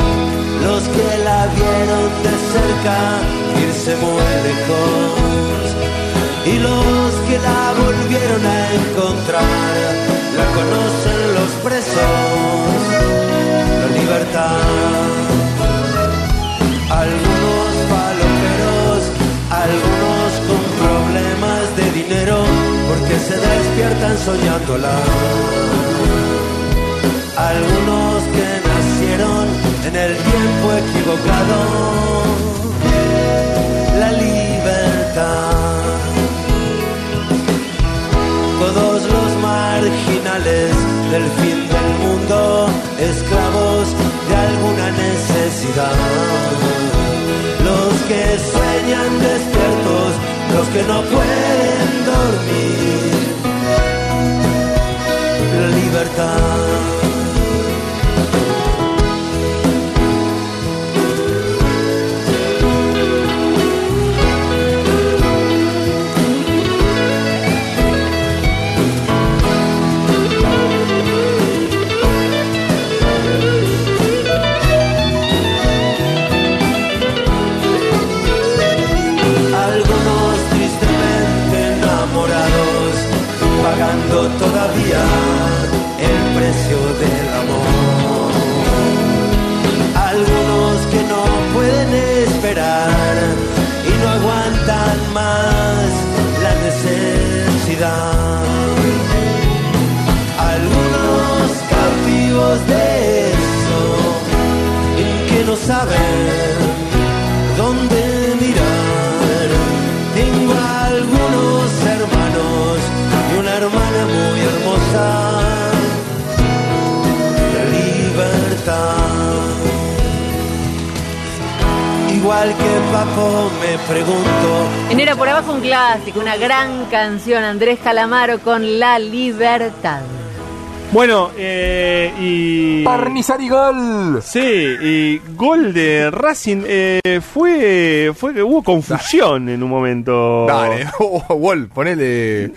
los que la vieron de cerca irse muy lejos y los que la volvieron a encontrar la conocen los presos, la libertad. Algunos paloperos, algunos con problemas de dinero porque se despiertan soñándola. Algunos en el tiempo equivocado. La libertad. Todos los marginales del fin del mundo, esclavos de alguna necesidad. Los que sueñan despiertos, los que no pueden dormir. La libertad. Que Papo me pregunto. En Era por abajo un clásico, una gran canción, Andrés Calamaro con La Libertad. Bueno, eh, y. Parnizar y gol. Sí, y gol de Racing. eh, fue, fue que hubo confusión en un momento. Dale, *laughs* Wall, ponele.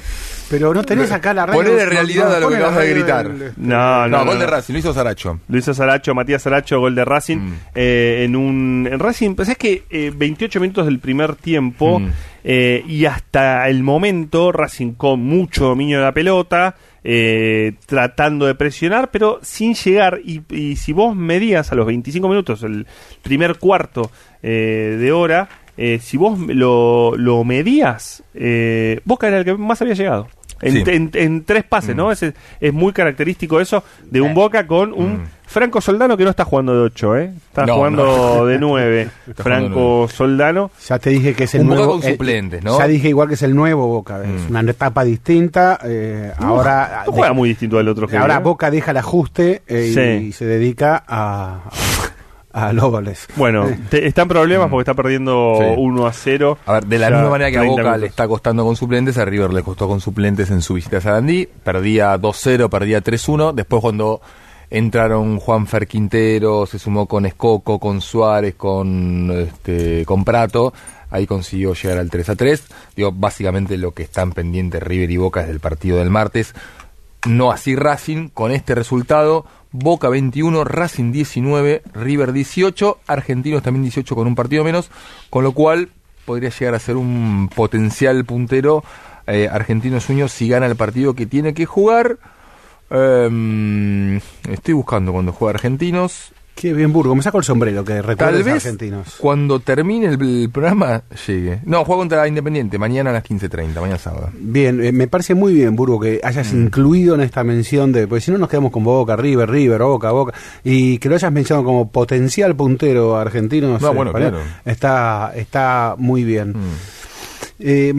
Pero no tenés acá la radio. Ponele realidad no a lo que de radio gritar. del- No, no, No, no, gol de. Racing, lo hizo Saracho. Luis Saracho, Matías Saracho, gol de Racing. Mm. eh, en un en Racing, pues es que eh, 28 minutos del primer tiempo Mm. eh, y hasta el momento Racing con mucho dominio de la pelota, eh, tratando de presionar, pero sin llegar. Y, y si vos medías a los 25 minutos, el primer cuarto eh, de hora, eh, si vos lo, lo medías, eh, Boca era el que más había llegado. En, Sí. en- en tres pases, ¿no? Es, es muy característico eso de un Boca con un Mm. Franco Soldano que no está jugando de 8, ¿eh? Está No, jugando no. *laughs* de 9. Está jugando de Franco Soldano. Ya te dije que es el Un Boca nuevo. con eh, suplentes, ¿no? Ya dije igual que es el nuevo Boca. Es Mm. una etapa distinta. eh, ahora No juega muy distinto del otro que ahora ¿eh? Boca deja el ajuste eh, y- Sí. y, se dedica a, a, a goles. Bueno, te- está en problemas porque está perdiendo. Sí. 1 a 0. A ver, de la misma manera que a 30 Boca le está costando con suplentes, a River le costó con suplentes en su visita a Sarandí. Perdía 2-0, perdía 3-1. Después cuando entraron Juan Fer Quintero, se sumó con Escoco, con Suárez, con, este, con Prato, ahí consiguió llegar al 3-3. Digo, básicamente lo que están pendientes River y Boca es del partido del martes. No así Racing, con este resultado, Boca 21, Racing 19, River 18, Argentinos también 18 con un partido menos, con lo cual podría llegar a ser un potencial puntero eh, Argentinos Sueños si gana el partido que tiene que jugar. Em, estoy buscando cuando juega Argentinos. Qué bien, Burgo. Me saco el sombrero que recuerda a los vez argentinos. cuando termine el, el programa llegue. No, juega contra Independiente, mañana a las 15.30, mañana sábado. Bien, eh, me parece muy bien, Burgo, que hayas Mm. incluido en esta mención de. Porque si no nos quedamos con Boca, River, River, Boca, Boca. Y que lo hayas mencionado como potencial puntero argentino. No, sé, bueno, claro. Está, está muy bien. Mm. Eh,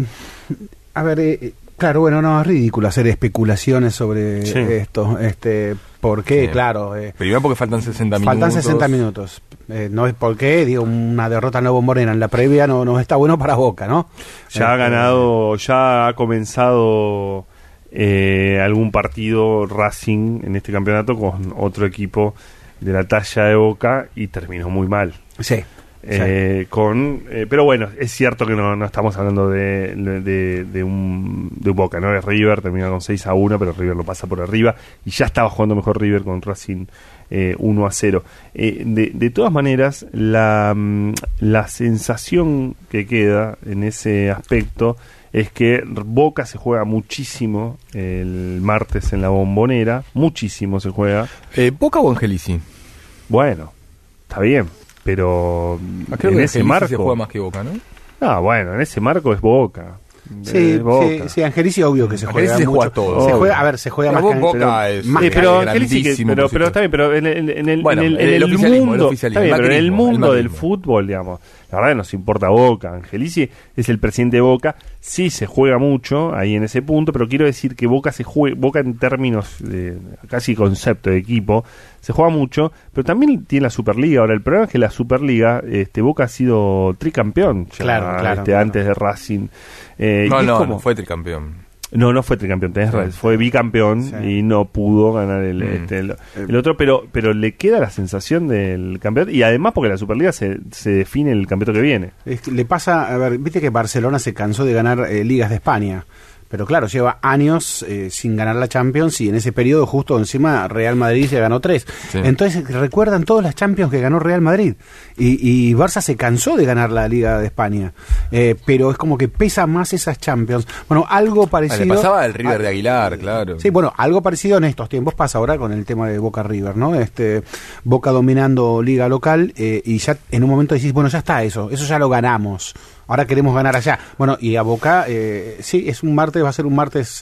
a ver, eh, claro, bueno, no, es ridículo hacer especulaciones sobre Sí. esto. Este, ¿Por qué? Sí. Claro. eh, Primero porque faltan 60 minutos. Faltan 60 minutos. Eh, no es porque, digo, una derrota la bombonera en la previa no, no está bueno para Boca, ¿no? Ya ha Este, ganado, ya ha comenzado eh, algún partido Racing en este campeonato con otro equipo de la talla de Boca y terminó muy mal. Sí. Eh, con eh, pero bueno es cierto que no, no estamos hablando de, de, de un, de un Boca no es River termina con 6 a 1 pero River lo pasa por arriba y ya estaba jugando mejor River con Racing eh, 1 a 0 Eh, de, de todas maneras la, mm, la sensación que queda en ese aspecto es que Boca se juega muchísimo el martes en la bombonera muchísimo se juega. Eh, ¿Boca o Angelici? bueno está bien pero Ah, creo en que ese marco se juega más que Boca, ¿no? Ah, bueno, en ese marco es Boca. Sí, sí, sí, Angelici obvio que se Angelici juega se juega mucho. todo. Se Obvio. juega, a ver, se juega Pero más que Boca pero- es- más pero, Angelici que- pero, pero está bien, pero en, el- en el, Bueno, en el, el el el mundo, está bien, el pero en el el mundo del fútbol, digamos, la verdad nos importa Boca. Angelici es el presidente de Boca, sí se juega mucho ahí en ese punto, pero quiero decir que Boca se juega, Boca en términos de casi concepto de equipo, se juega mucho, pero también tiene la Superliga. Ahora, el problema es que la Superliga, este, Boca ha sido tricampeón ya, Claro, claro, este, claro. antes de Racing. Eh, No, y es no, como- no fue tricampeón. No, no fue tricampeón, tenés Sí. razón, fue bicampeón Sí. y no pudo ganar el, Mm. este, el, el otro, pero pero le queda la sensación del campeonato y además porque la Superliga se, se define el campeonato que viene. Es que le pasa, a ver, viste que Barcelona se cansó de ganar eh, ligas de España. Pero claro, lleva años eh, sin ganar la Champions y en ese periodo justo encima Real Madrid se ganó tres. Sí. Entonces recuerdan todas las Champions que ganó Real Madrid. Y, y Barça se cansó de ganar la Liga de España. Eh, pero es como que pesa más esas Champions. Bueno, algo Ah, parecido... le pasaba al River a- de Aguilar, claro. Sí, bueno, algo parecido en estos tiempos pasa ahora con el tema de Boca River, ¿no? Este Boca dominando liga local eh, y ya en un momento decís, bueno, ya está eso, eso ya lo ganamos. Ahora queremos ganar allá. Bueno, y a Boca, eh, sí, es un martes, va a ser un martes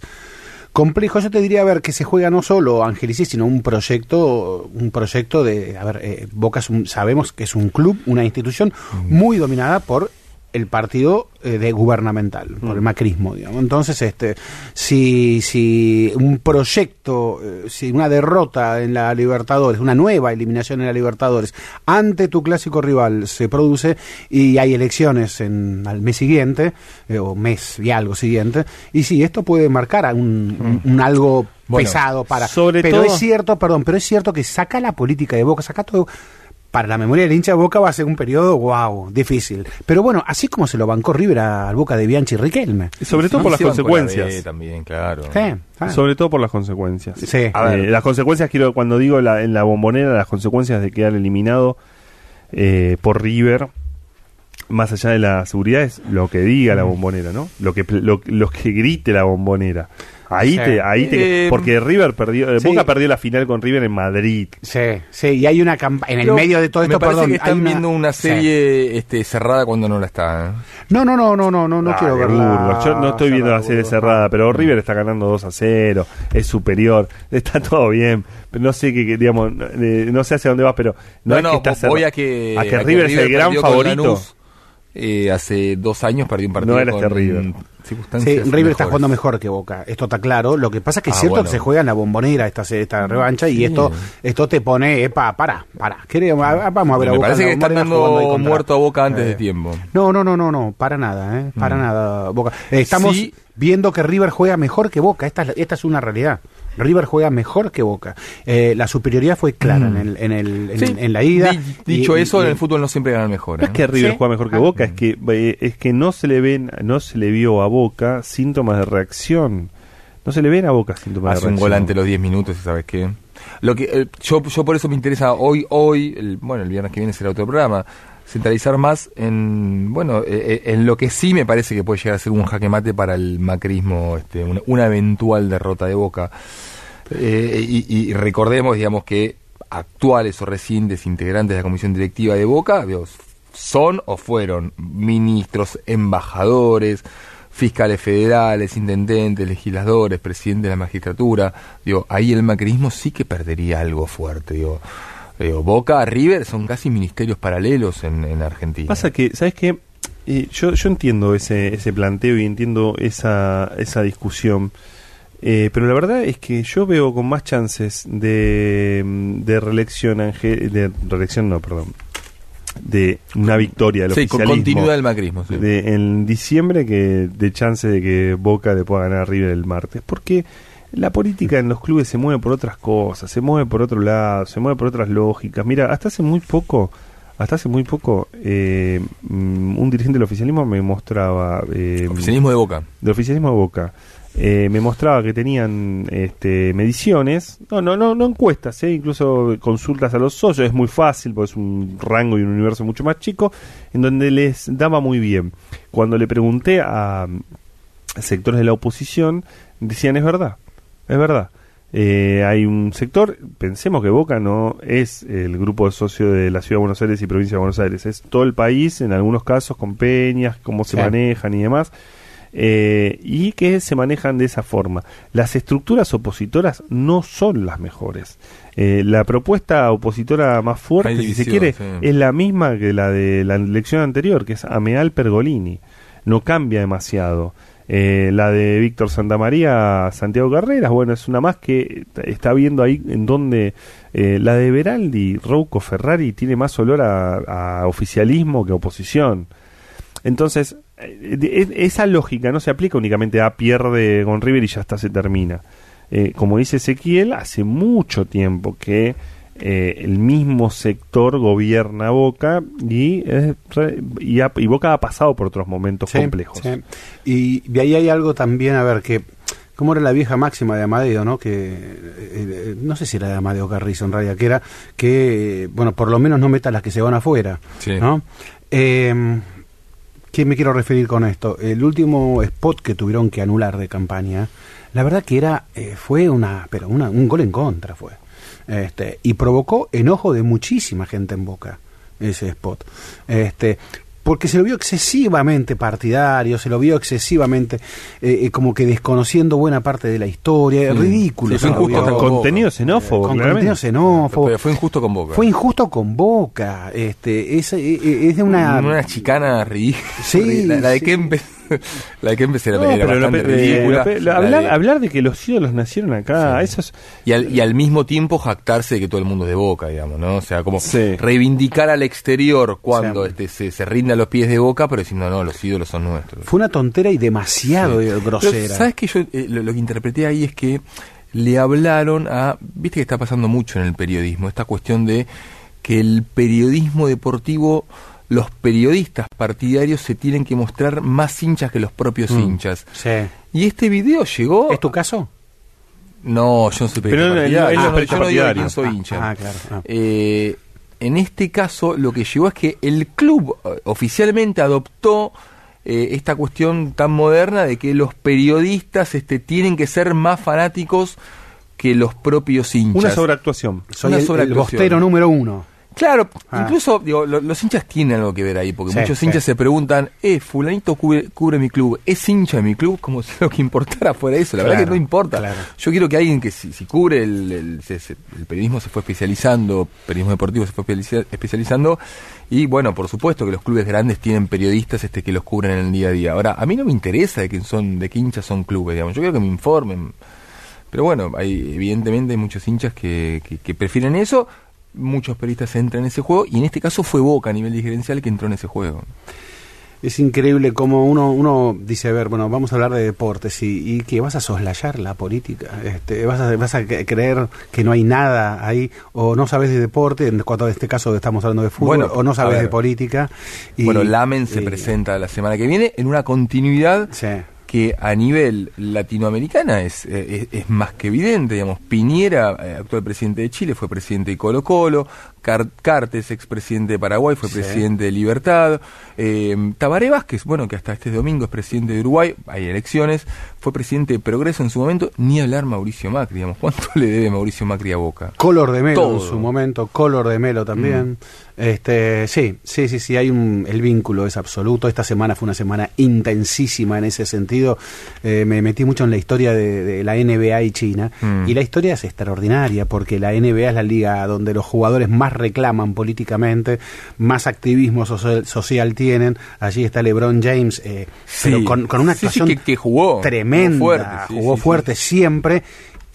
complejo. Yo te diría, a ver, que se juega no solo Angelici, sino un proyecto, un proyecto de, a ver, eh, Boca es un- sabemos que es un club, una institución muy dominada por el partido eh, de gubernamental, por el macrismo, digamos. Entonces, este, si, si un proyecto, eh, si una derrota en la Libertadores, una nueva eliminación en la Libertadores, ante tu clásico rival se produce y hay elecciones en, al mes siguiente, eh, o mes y algo siguiente, y sí, esto puede marcar a un, un- un algo Bueno, pesado para... sobre pero todo- es cierto, perdón, pero es cierto que saca la política de Boca, saca todo para la memoria del hincha de Boca va a ser un periodo, wow, difícil. Pero bueno, así como se lo bancó River a- al Boca de Bianchi y Riquelme. Y sobre todo No por las la consecuencias. también, claro. Sí, ah. Sobre todo por las consecuencias. Sí. A ver, las consecuencias, quiero cuando digo la, en la bombonera, las consecuencias de quedar eliminado eh, por River, más allá de la seguridad, es lo que diga la bombonera, ¿no? Lo que, lo, lo que grite la bombonera. Ahí Sí. te, ahí te, Eh, porque River perdió, eh, sí. Boca perdió la final con River en Madrid. Sí, sí, y hay una campaña, en el Pero medio de todo me esto, parece perdón, que están viendo una sí. serie este, cerrada cuando no la está. ¿eh? No, no, no, no, no, no, no quiero verla. Yo no estoy viendo la serie cerrada, pero River está ganando 2 a 0, es superior, está *laughs* todo bien. Pero no sé qué, digamos, no sé hacia dónde vas, pero no, No, es no, que está voy a que, a que River es el gran favorito. Eh, hace dos años perdió un partido No era con este River. Sí, River está jugando mejor que Boca, esto está claro. Lo que pasa es que es Ah, cierto bueno. que se juega en la bombonera esta, esta revancha y esto esto te pone, epa, para, para. Queremos, a- vamos a ver a Me Boca. parece que están dando muerto a Boca antes Eh, de tiempo. No, no, no, no, no, para nada, ¿eh? Para Mm. nada, Boca. Eh, estamos Sí. viendo que River juega mejor que Boca, esta, esta es una realidad. River juega mejor que Boca. Eh, la superioridad fue clara en, el, en, el, en, Mm. Sí. en la ida. Di- dicho Y- eso, y- en el fútbol no siempre ganan mejor. No ¿eh? es que River Sí. juega mejor que Ah. Boca, es que eh, es que no se le ven, no se le vio a Boca síntomas de reacción. No se le ven a Boca síntomas Hace de un reacción. gol ante los 10 minutos, ¿sabes qué? Lo que eh, yo, yo por eso me interesa hoy, hoy, el, bueno, el viernes que viene será otro programa, centralizar más en, bueno, eh, eh, en lo que sí me parece que puede llegar a ser un jaque mate para el macrismo, este, una, una eventual derrota de Boca. Eh, y, y recordemos, digamos, que actuales o recientes integrantes de la comisión directiva de Boca digo, son o fueron ministros, embajadores, fiscales federales, intendentes, legisladores, presidente de la magistratura. Digo, ahí el macrismo sí que perdería algo fuerte. Digo, digo Boca, River son casi ministerios paralelos en, en Argentina. Pasa que, ¿sabes qué? Eh, yo, yo entiendo ese, ese planteo y entiendo esa, esa discusión. Eh, pero la verdad es que yo veo con más chances de, de reelección, de reelección no, perdón, de una victoria del Sí, con oficialismo continuidad del macrismo. sí. de, en diciembre que de chance de que Boca le pueda ganar a River el martes. Porque la política en los clubes se mueve por otras cosas, se mueve por otro lado, se mueve por otras lógicas. Mira, hasta hace muy poco, hasta hace muy poco, eh, mm, un dirigente del oficialismo me mostraba... eh, Oficialismo de Boca. del oficialismo de Boca. eh, me mostraba que tenían este, mediciones, no, no, no, no encuestas, eh, incluso consultas a los socios, es muy fácil, porque es un rango y un universo mucho más chico, en donde les daba muy bien. Cuando le pregunté a sectores de la oposición, decían es verdad, es verdad. Eh, hay un sector, pensemos que Boca no es el grupo de socios de la Ciudad de Buenos Aires y Provincia de Buenos Aires, es todo el país, en algunos casos con peñas, cómo se manejan y demás, eh, y que se manejan de esa forma. Las estructuras opositoras no son las mejores. Eh, la propuesta opositora más fuerte, si se quiere, sí. es la misma que la de la elección anterior, que es Ameal Pergolini. No cambia demasiado. Eh, la de Víctor Santamaría, Santiago Carreras, bueno, es una más que está viendo ahí en donde eh, la de Beraldi, Rouco Ferrari, tiene más olor a, oficialismo que oposición. Entonces, eh, esa lógica no se aplica únicamente a pierde con River y ya está, se termina. Eh, como dice Ezequiel, hace mucho tiempo que eh, el mismo sector gobierna Boca y, es y, ha- y Boca ha pasado por otros momentos Sí, complejos. sí. Y de ahí hay algo también, a ver, que... ¿Cómo era la vieja máxima de Amadeo, no? Que eh, eh, no sé si era de Amadeo Carrizo en realidad, que era que, bueno, por lo menos no meta las que se van afuera, Sí. ¿no? Eh, ¿Qué me quiero referir con esto? El último spot que tuvieron que anular de campaña, la verdad que era, eh, fue una, pero una, un gol en contra fue. Este, y provocó enojo de muchísima gente en Boca, ese spot. Este, porque se lo vio excesivamente partidario, se lo vio excesivamente eh, eh, como que desconociendo buena parte de la historia, Mm. ridículo. Sí, injusto con Contenido xenófobo, Con claramente. contenido xenófobo. Pero fue injusto con Boca. Fue injusto con Boca. Este, es, eh, es de una... una chicana ridícula. Sí, la, la de sí. Kempes, *laughs* la No, era pero lo ridícula. lo lo- hablar, de- hablar de que los ídolos nacieron acá, eso es... y, al, y al mismo tiempo jactarse de que todo el mundo es de Boca, digamos, ¿no? O sea, como Sí. reivindicar al exterior cuando Sí. este, se, se rinde a los pies de Boca, pero diciendo, no, los ídolos son nuestros. Fue una tontera y demasiado Sí. eh, Pero, grosera. ¿Sabes que yo eh, lo, lo que interpreté ahí es que le hablaron a. Viste que está pasando mucho en el periodismo, esta cuestión de que el periodismo deportivo. Los periodistas partidarios se tienen que mostrar más hinchas que los propios Mm. hinchas. Sí. Y este video llegó. ¿Es tu caso? No, yo no soy Pero periodista no, partidario. no, él no Ah, pero yo no digo quién soy Ah, hincha. ah, claro, ah. Eh, en este caso, lo que llegó es que el club eh, oficialmente adoptó eh, esta cuestión tan moderna de que los periodistas este, tienen que ser más fanáticos que los propios hinchas. Una sobreactuación. Soy Una el, el sobreactuación. bostero número uno. Claro, Ah. incluso digo, lo- los hinchas tienen algo que ver ahí, porque Sí, muchos sí. hinchas se preguntan, eh, fulanito cubre, cubre mi club, ¿es hincha de mi club? Como si lo que importara fuera eso, la verdad Claro, que no importa. claro. Yo quiero que alguien que si, si cubre el, periodismo se fue especializando, periodismo deportivo se fue especializa- especializando, y bueno, por supuesto que los clubes grandes tienen periodistas este que los cubren en el día a día. Ahora, a mí no me interesa de quién son, de qué hinchas son clubes, digamos, yo quiero que me informen. Pero bueno, hay, evidentemente hay muchos hinchas que, que- que prefieren eso, muchos periodistas entran en ese juego, y en este caso fue Boca a nivel diferencial que entró en ese juego. Es increíble como uno, uno dice, a ver, bueno, vamos a hablar de deportes y, y que vas a soslayar la política, este, vas, a, vas a cre- creer que no hay nada ahí, o no sabes de deporte, en cuanto en este caso estamos hablando de fútbol, Bueno, o no sabes de política. y- bueno, Lamen se y- presenta la semana que viene en una continuidad Sí. Que a nivel latinoamericana es, eh, es, es más que evidente, digamos, Piñera, eh, actual presidente de Chile, fue presidente de Colo Colo, Cartes, expresidente de Paraguay, fue Sí. presidente de Libertad. Eh, Tabaré Vázquez, bueno, que hasta este domingo es presidente de Uruguay, hay elecciones, fue presidente de Progreso en su momento, ni hablar Mauricio Macri, digamos, ¿cuánto *laughs* le debe Mauricio Macri a Boca? Color de Melo Todo. en su momento, Color de Melo también. Este, sí, sí, sí, sí, hay un, el vínculo es absoluto. Esta semana fue una semana intensísima en ese sentido. Eh, me metí mucho en la historia de, de la NBA y China. Mm. Y la historia es extraordinaria porque la NBA es la liga donde los jugadores más reclaman políticamente, más activismo social, social tienen. Allí está LeBron James, eh, Sí. pero con, con una Sí, sí, actuación que- que jugó, tremenda, jugó fuerte siempre.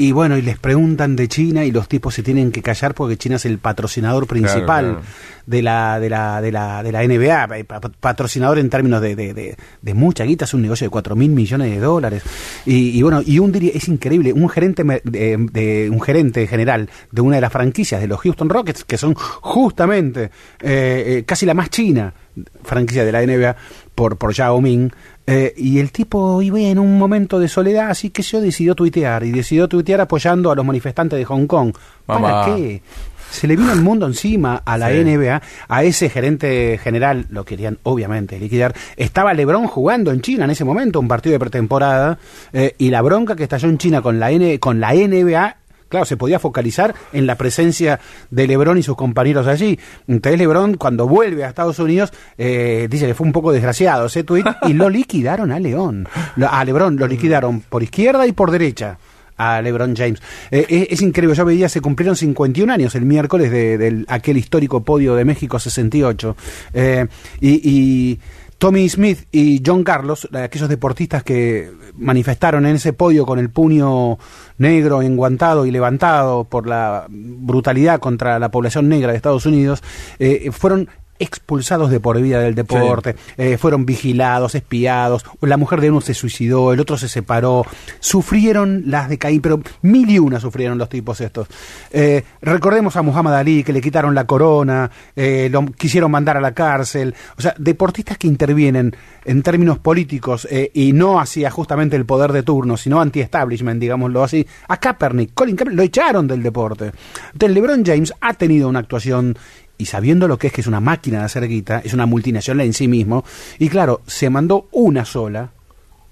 Y bueno, y les preguntan de China y los tipos se tienen que callar porque China es el patrocinador principal claro. de la de la de la de la NBA, eh, pa- patrocinador en términos de, de, de- de mucha guita, es un negocio de 4 mil millones de dólares. Y, y bueno, y un es increíble, un gerente de, de- un gerente general de una de las franquicias de los Houston Rockets, que son justamente eh, eh, casi la más china franquicia de la NBA por, por Yao Ming. Eh, y el tipo iba en un momento de soledad, así que yo decidió tuitear. Y decidió tuitear apoyando a los manifestantes de Hong Kong. ¿Para qué? Se le vino el mundo encima a la Sí. NBA, a ese gerente general, lo querían obviamente liquidar. Estaba LeBron jugando en China en ese momento, un partido de pretemporada, eh, y la bronca que estalló en China con la, N, con la NBA Claro, se podía focalizar en la presencia de Lebron y sus compañeros allí. Entonces Lebron, cuando vuelve a Estados Unidos, eh, dice que fue un poco desgraciado ese tuit y lo *laughs* liquidaron a León. A Lebron lo liquidaron por izquierda y por derecha a LeBron James. Eh, es, es increíble, yo veía, se cumplieron 51 años el miércoles de, aquel histórico podio de México 68. Eh, y, y Tommy Smith y John Carlos, aquellos deportistas que manifestaron en ese podio con el puño negro enguantado y levantado por la brutalidad contra la población negra de Estados Unidos, eh, fueron expulsados de por vida del deporte, eh, fueron vigilados, espiados, la mujer de uno se suicidó, el otro se separó, sufrieron las de Caín, pero mil y una sufrieron los tipos estos. Eh, recordemos a Muhammad Ali, que le quitaron la corona, eh, lo quisieron mandar a la cárcel, o sea, deportistas que intervienen en términos políticos y no hacia justamente el poder de turno, sino anti-establishment, digámoslo así. A Kaepernick, Colin Kaepernick, lo echaron del deporte. Entonces, LeBron James ha tenido una actuación y sabiendo lo que es que es una máquina de hacer guita, es una multinacional en sí mismo, y claro, se mandó una sola.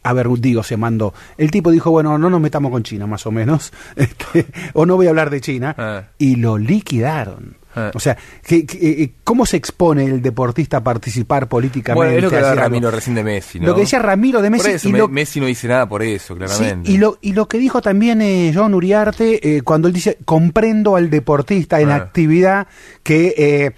A ver, digo, se mandó. El tipo dijo, bueno, no nos metamos con China, más o menos, *laughs* este, o no voy a hablar de China, Ah. y lo liquidaron. Ah. O sea, que, que, eh, ¿cómo se expone el deportista a participar políticamente? Bueno, es lo que a hablaba hacer algo? Ramiro recién de Messi, ¿no? Lo que decía Ramiro de Por Messi eso, y lo- Messi no dice nada por eso, Sí, claramente. y lo, y lo que dijo también eh, John Uriarte, eh, cuando él dice, comprendo al deportista en Ah. actividad que eh,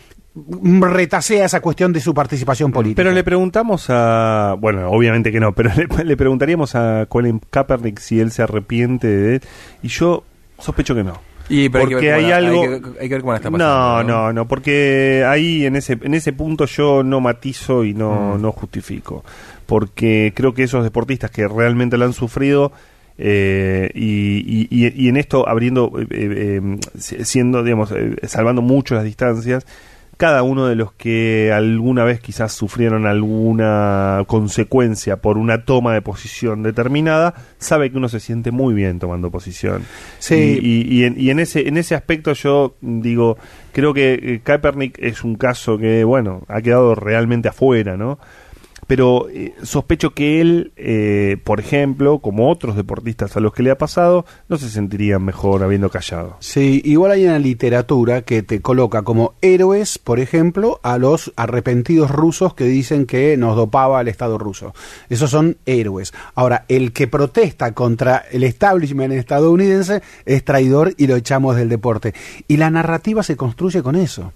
retasea esa cuestión de su participación política. Pero le preguntamos a. Bueno, obviamente que no, *laughs* pero le, le preguntaríamos a Colin Kaepernick si él se arrepiente de. Y yo sospecho que no. Y, pero hay que porque ver hay algo. hay que- hay que ver cómo está no, pasando, no, ¿no? no, porque ahí en ese, en ese punto yo no matizo y no, Mm. no justifico. Porque creo que esos deportistas que realmente lo han sufrido. eh, y, y- y- en esto abriendo eh, eh, eh, si- siendo digamos eh, salvando mucho las distancias cada uno de los que alguna vez quizás sufrieron alguna consecuencia por una toma de posición determinada, sabe que uno se siente muy bien tomando posición. Sí. Y, y- y en, y en ese, en ese aspecto yo digo, creo que eh, Kaepernick es un caso que, bueno, ha quedado realmente afuera, ¿no? Pero eh, sospecho que él, eh, por ejemplo, como otros deportistas a los que le ha pasado, no se sentirían mejor habiendo callado. Sí, igual hay una literatura que te coloca como héroes, por ejemplo, a los arrepentidos rusos que dicen que nos dopaba el Estado ruso. Esos son héroes. Ahora, el que protesta contra el establishment estadounidense es traidor y lo echamos del deporte. Y la narrativa se construye con eso.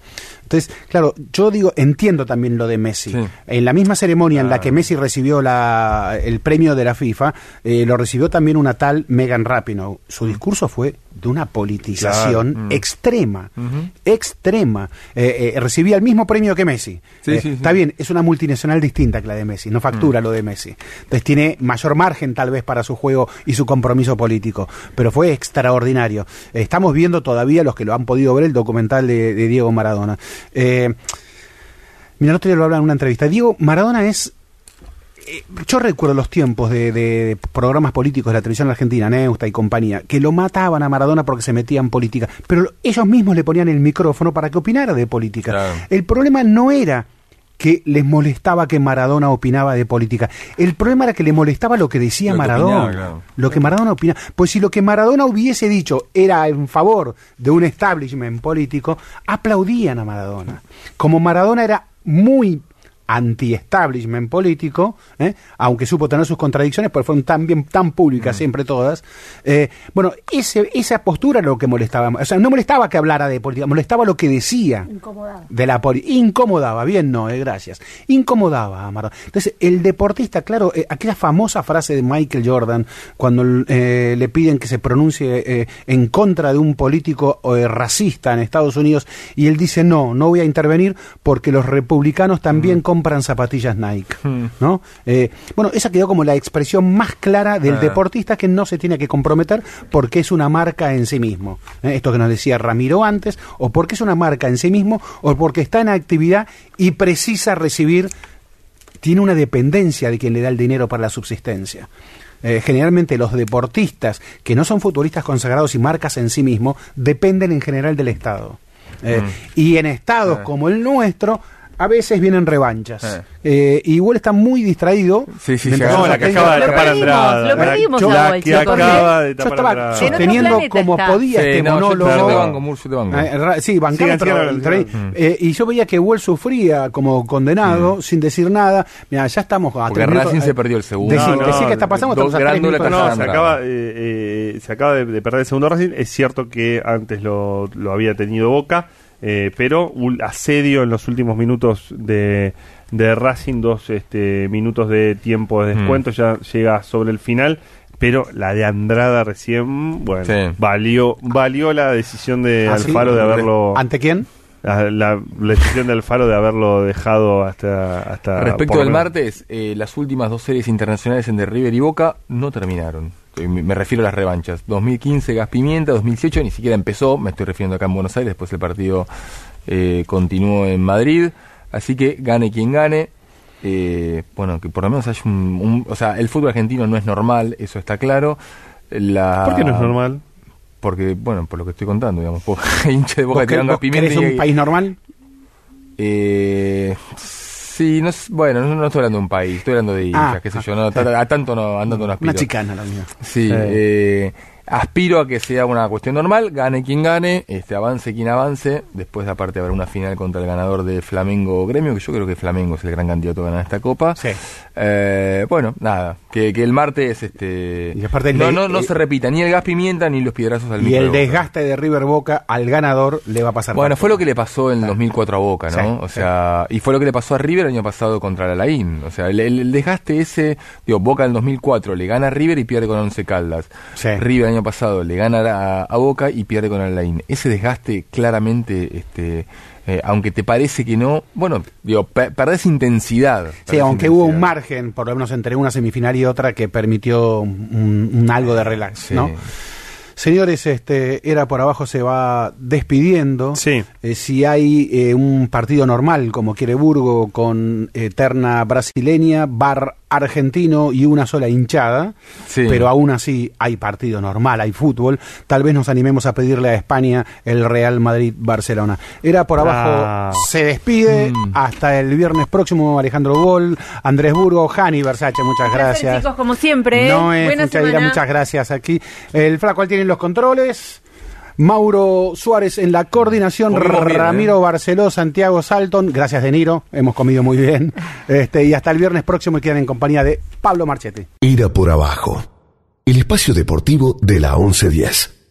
Entonces, claro, yo digo, entiendo también lo de Messi. Sí. En la misma ceremonia en la que Messi recibió la, el premio de la FIFA, eh, lo recibió también una tal Megan Rapinoe. Su discurso fue de una politización Claro. Mm. extrema, extrema. Eh, eh, recibía el mismo premio que Messi. Sí, Eh, sí, sí. Está bien, es una multinacional distinta que la de Messi, no factura Mm. lo de Messi. Entonces tiene mayor margen tal vez para su juego y su compromiso político, pero fue extraordinario. Estamos viendo todavía, los que lo han podido ver, el documental de, de Diego Maradona. Mira, otro día lo hablaba en una entrevista. Diego Maradona es eh, yo recuerdo los tiempos de, de programas políticos de la televisión argentina, Neusta y compañía, que lo mataban a Maradona porque se metía en política, pero ellos mismos le ponían el micrófono para que opinara de política. Claro. El problema no era que les molestaba que Maradona opinaba de política. El problema era que le molestaba lo que decía Lo que Maradona. opinaba, claro. Lo que Maradona opinaba. Pues si lo que Maradona hubiese dicho era en favor de un establishment político, aplaudían a Maradona. Como Maradona era muy anti-establishment político, ¿eh? aunque supo tener sus contradicciones, pero fueron tan bien, tan públicas siempre todas. eh, bueno, ese, esa postura era lo que molestaba. O sea, no molestaba que hablara de política, molestaba lo que decía Incomodado. de la poli incomodaba, bien no, eh, gracias. Incomodaba a Maradona. Entonces, el deportista, claro, eh, aquella famosa frase de Michael Jordan, cuando eh, le piden que se pronuncie eh, en contra de un político eh, racista en Estados Unidos, y él dice, no, no voy a intervenir porque los republicanos también compran zapatillas Nike. ¿no? Eh, bueno, esa quedó como la expresión más clara del Ah. deportista que no se tiene que comprometer porque es una marca en sí mismo. ¿eh? Esto que nos decía Ramiro antes, o porque es una marca en sí mismo, o porque está en actividad y precisa recibir, tiene una dependencia de quien le da el dinero para la subsistencia. Eh, generalmente los deportistas que no son futbolistas consagrados y marcas en sí mismos dependen en general del Estado. Eh, Mm. Y en estados como el nuestro, a veces vienen revanchas. Eh. Eh, y igual está muy distraído. Sí, sí, sí, No, yo la que acaba de Lo tapar Andrada. lo perdimos Yo- La Bolche, que porque- acaba de Yo tapar estaba Andrada. En otro sosteniendo como está. podía Sí, este no, yo- monólogo. yo te banco, Mur, yo te banco. Eh, ra- sí, bancame, Sigan, pero sigan. eh, y yo veía que Bull sufría como condenado, Mm. sin decir nada. Mira, ya estamos a Porque Racing eh, se perdió el segundo. Decí, No, no, decí qué está pasando. dos minutos. No, Tercera se entrada. acaba, eh, eh, se acaba de, de perder el segundo Racing. Es cierto que antes lo, lo había tenido Boca, eh, pero un asedio en los últimos minutos de, de Racing, dos este, minutos de tiempo de descuento, ya llega sobre el final. Pero la de Andrada recién, bueno, Sí. valió valió la decisión de ¿Ah, sí? Alfaro de haberlo. ¿Ante quién? La, la- la decisión de Alfaro de haberlo dejado hasta. hasta Respecto del martes, eh, las últimas dos series internacionales en de River y Boca no terminaron. Eh, Me refiero a las revanchas. 2015 Gas Pimienta, 2018 ni siquiera empezó, me estoy refiriendo acá en Buenos Aires, después el partido eh, continuó en Madrid. Así que gane quien gane. eh, bueno, que por lo menos haya un, un- O sea, el fútbol argentino no es normal, eso está claro. La, ¿Por qué no es normal? Porque, bueno, por lo que estoy contando, digamos. *laughs* Hinchas de Boca ¿Vos, Gas vos Pimienta y- un país normal? eh, sí, no, bueno, no, no estoy hablando de un país, estoy hablando de hinchas, Ah, qué sé ah, yo, no, a tanto no, andando no aspiro. Una chicana la mía. Sí, Sí. eh, aspiro a que sea una cuestión normal, gane quien gane, este avance quien avance, después aparte habrá una final contra el ganador de Flamengo Gremio, que yo creo que Flamengo es el gran candidato a ganar esta copa. Sí. Eh, bueno, nada, que, que el martes este Y aparte no, no, no eh, se repita ni el gas pimienta ni los piedrazos al Y de el desgaste de River Boca al ganador le va a pasar. Bueno, fue lo que le pasó en el 2004 a Boca, ¿no? Sí, o sí. sea, y fue lo que le pasó a River el año pasado contra la Laín. O sea, el, el- el desgaste ese, digo, Boca en el 2004 le gana a River y pierde con Once Caldas. Sí. River el año pasado le gana a, a Boca y pierde con la Laín. Ese desgaste claramente, este, eh, aunque te parece que no, bueno, digo, pe- perdés intensidad. Sí, aunque hubo un margen, por lo menos entre una semifinal y otra, que permitió un, un algo de relax, Sí. ¿no? Señores, este era por abajo se va despidiendo. Sí. Eh, si hay eh, un partido normal, como quiere Burgo, con eterna brasileña, bar argentino y una sola hinchada, Sí. pero aún así hay partido normal, hay fútbol, tal vez nos animemos a pedirle a España el Real Madrid-Barcelona. Era por abajo, Ah. se despide, Mm. hasta el viernes próximo Alejandro Gol, Andrés Burgo, Jani Versace, muchas Un placer, gracias. chicos, como siempre. ¿eh? No es Buena Fuchaira, semana. muchas gracias aquí. El flaco al tiene los controles. Mauro Suárez en la coordinación, Comimos bien, Ramiro ¿eh? Barceló, Santiago Salton, gracias De Niro, hemos comido muy bien. Este, y hasta el viernes próximo quedan en compañía de Pablo Marchetti. Era por abajo. El espacio deportivo de la 1110.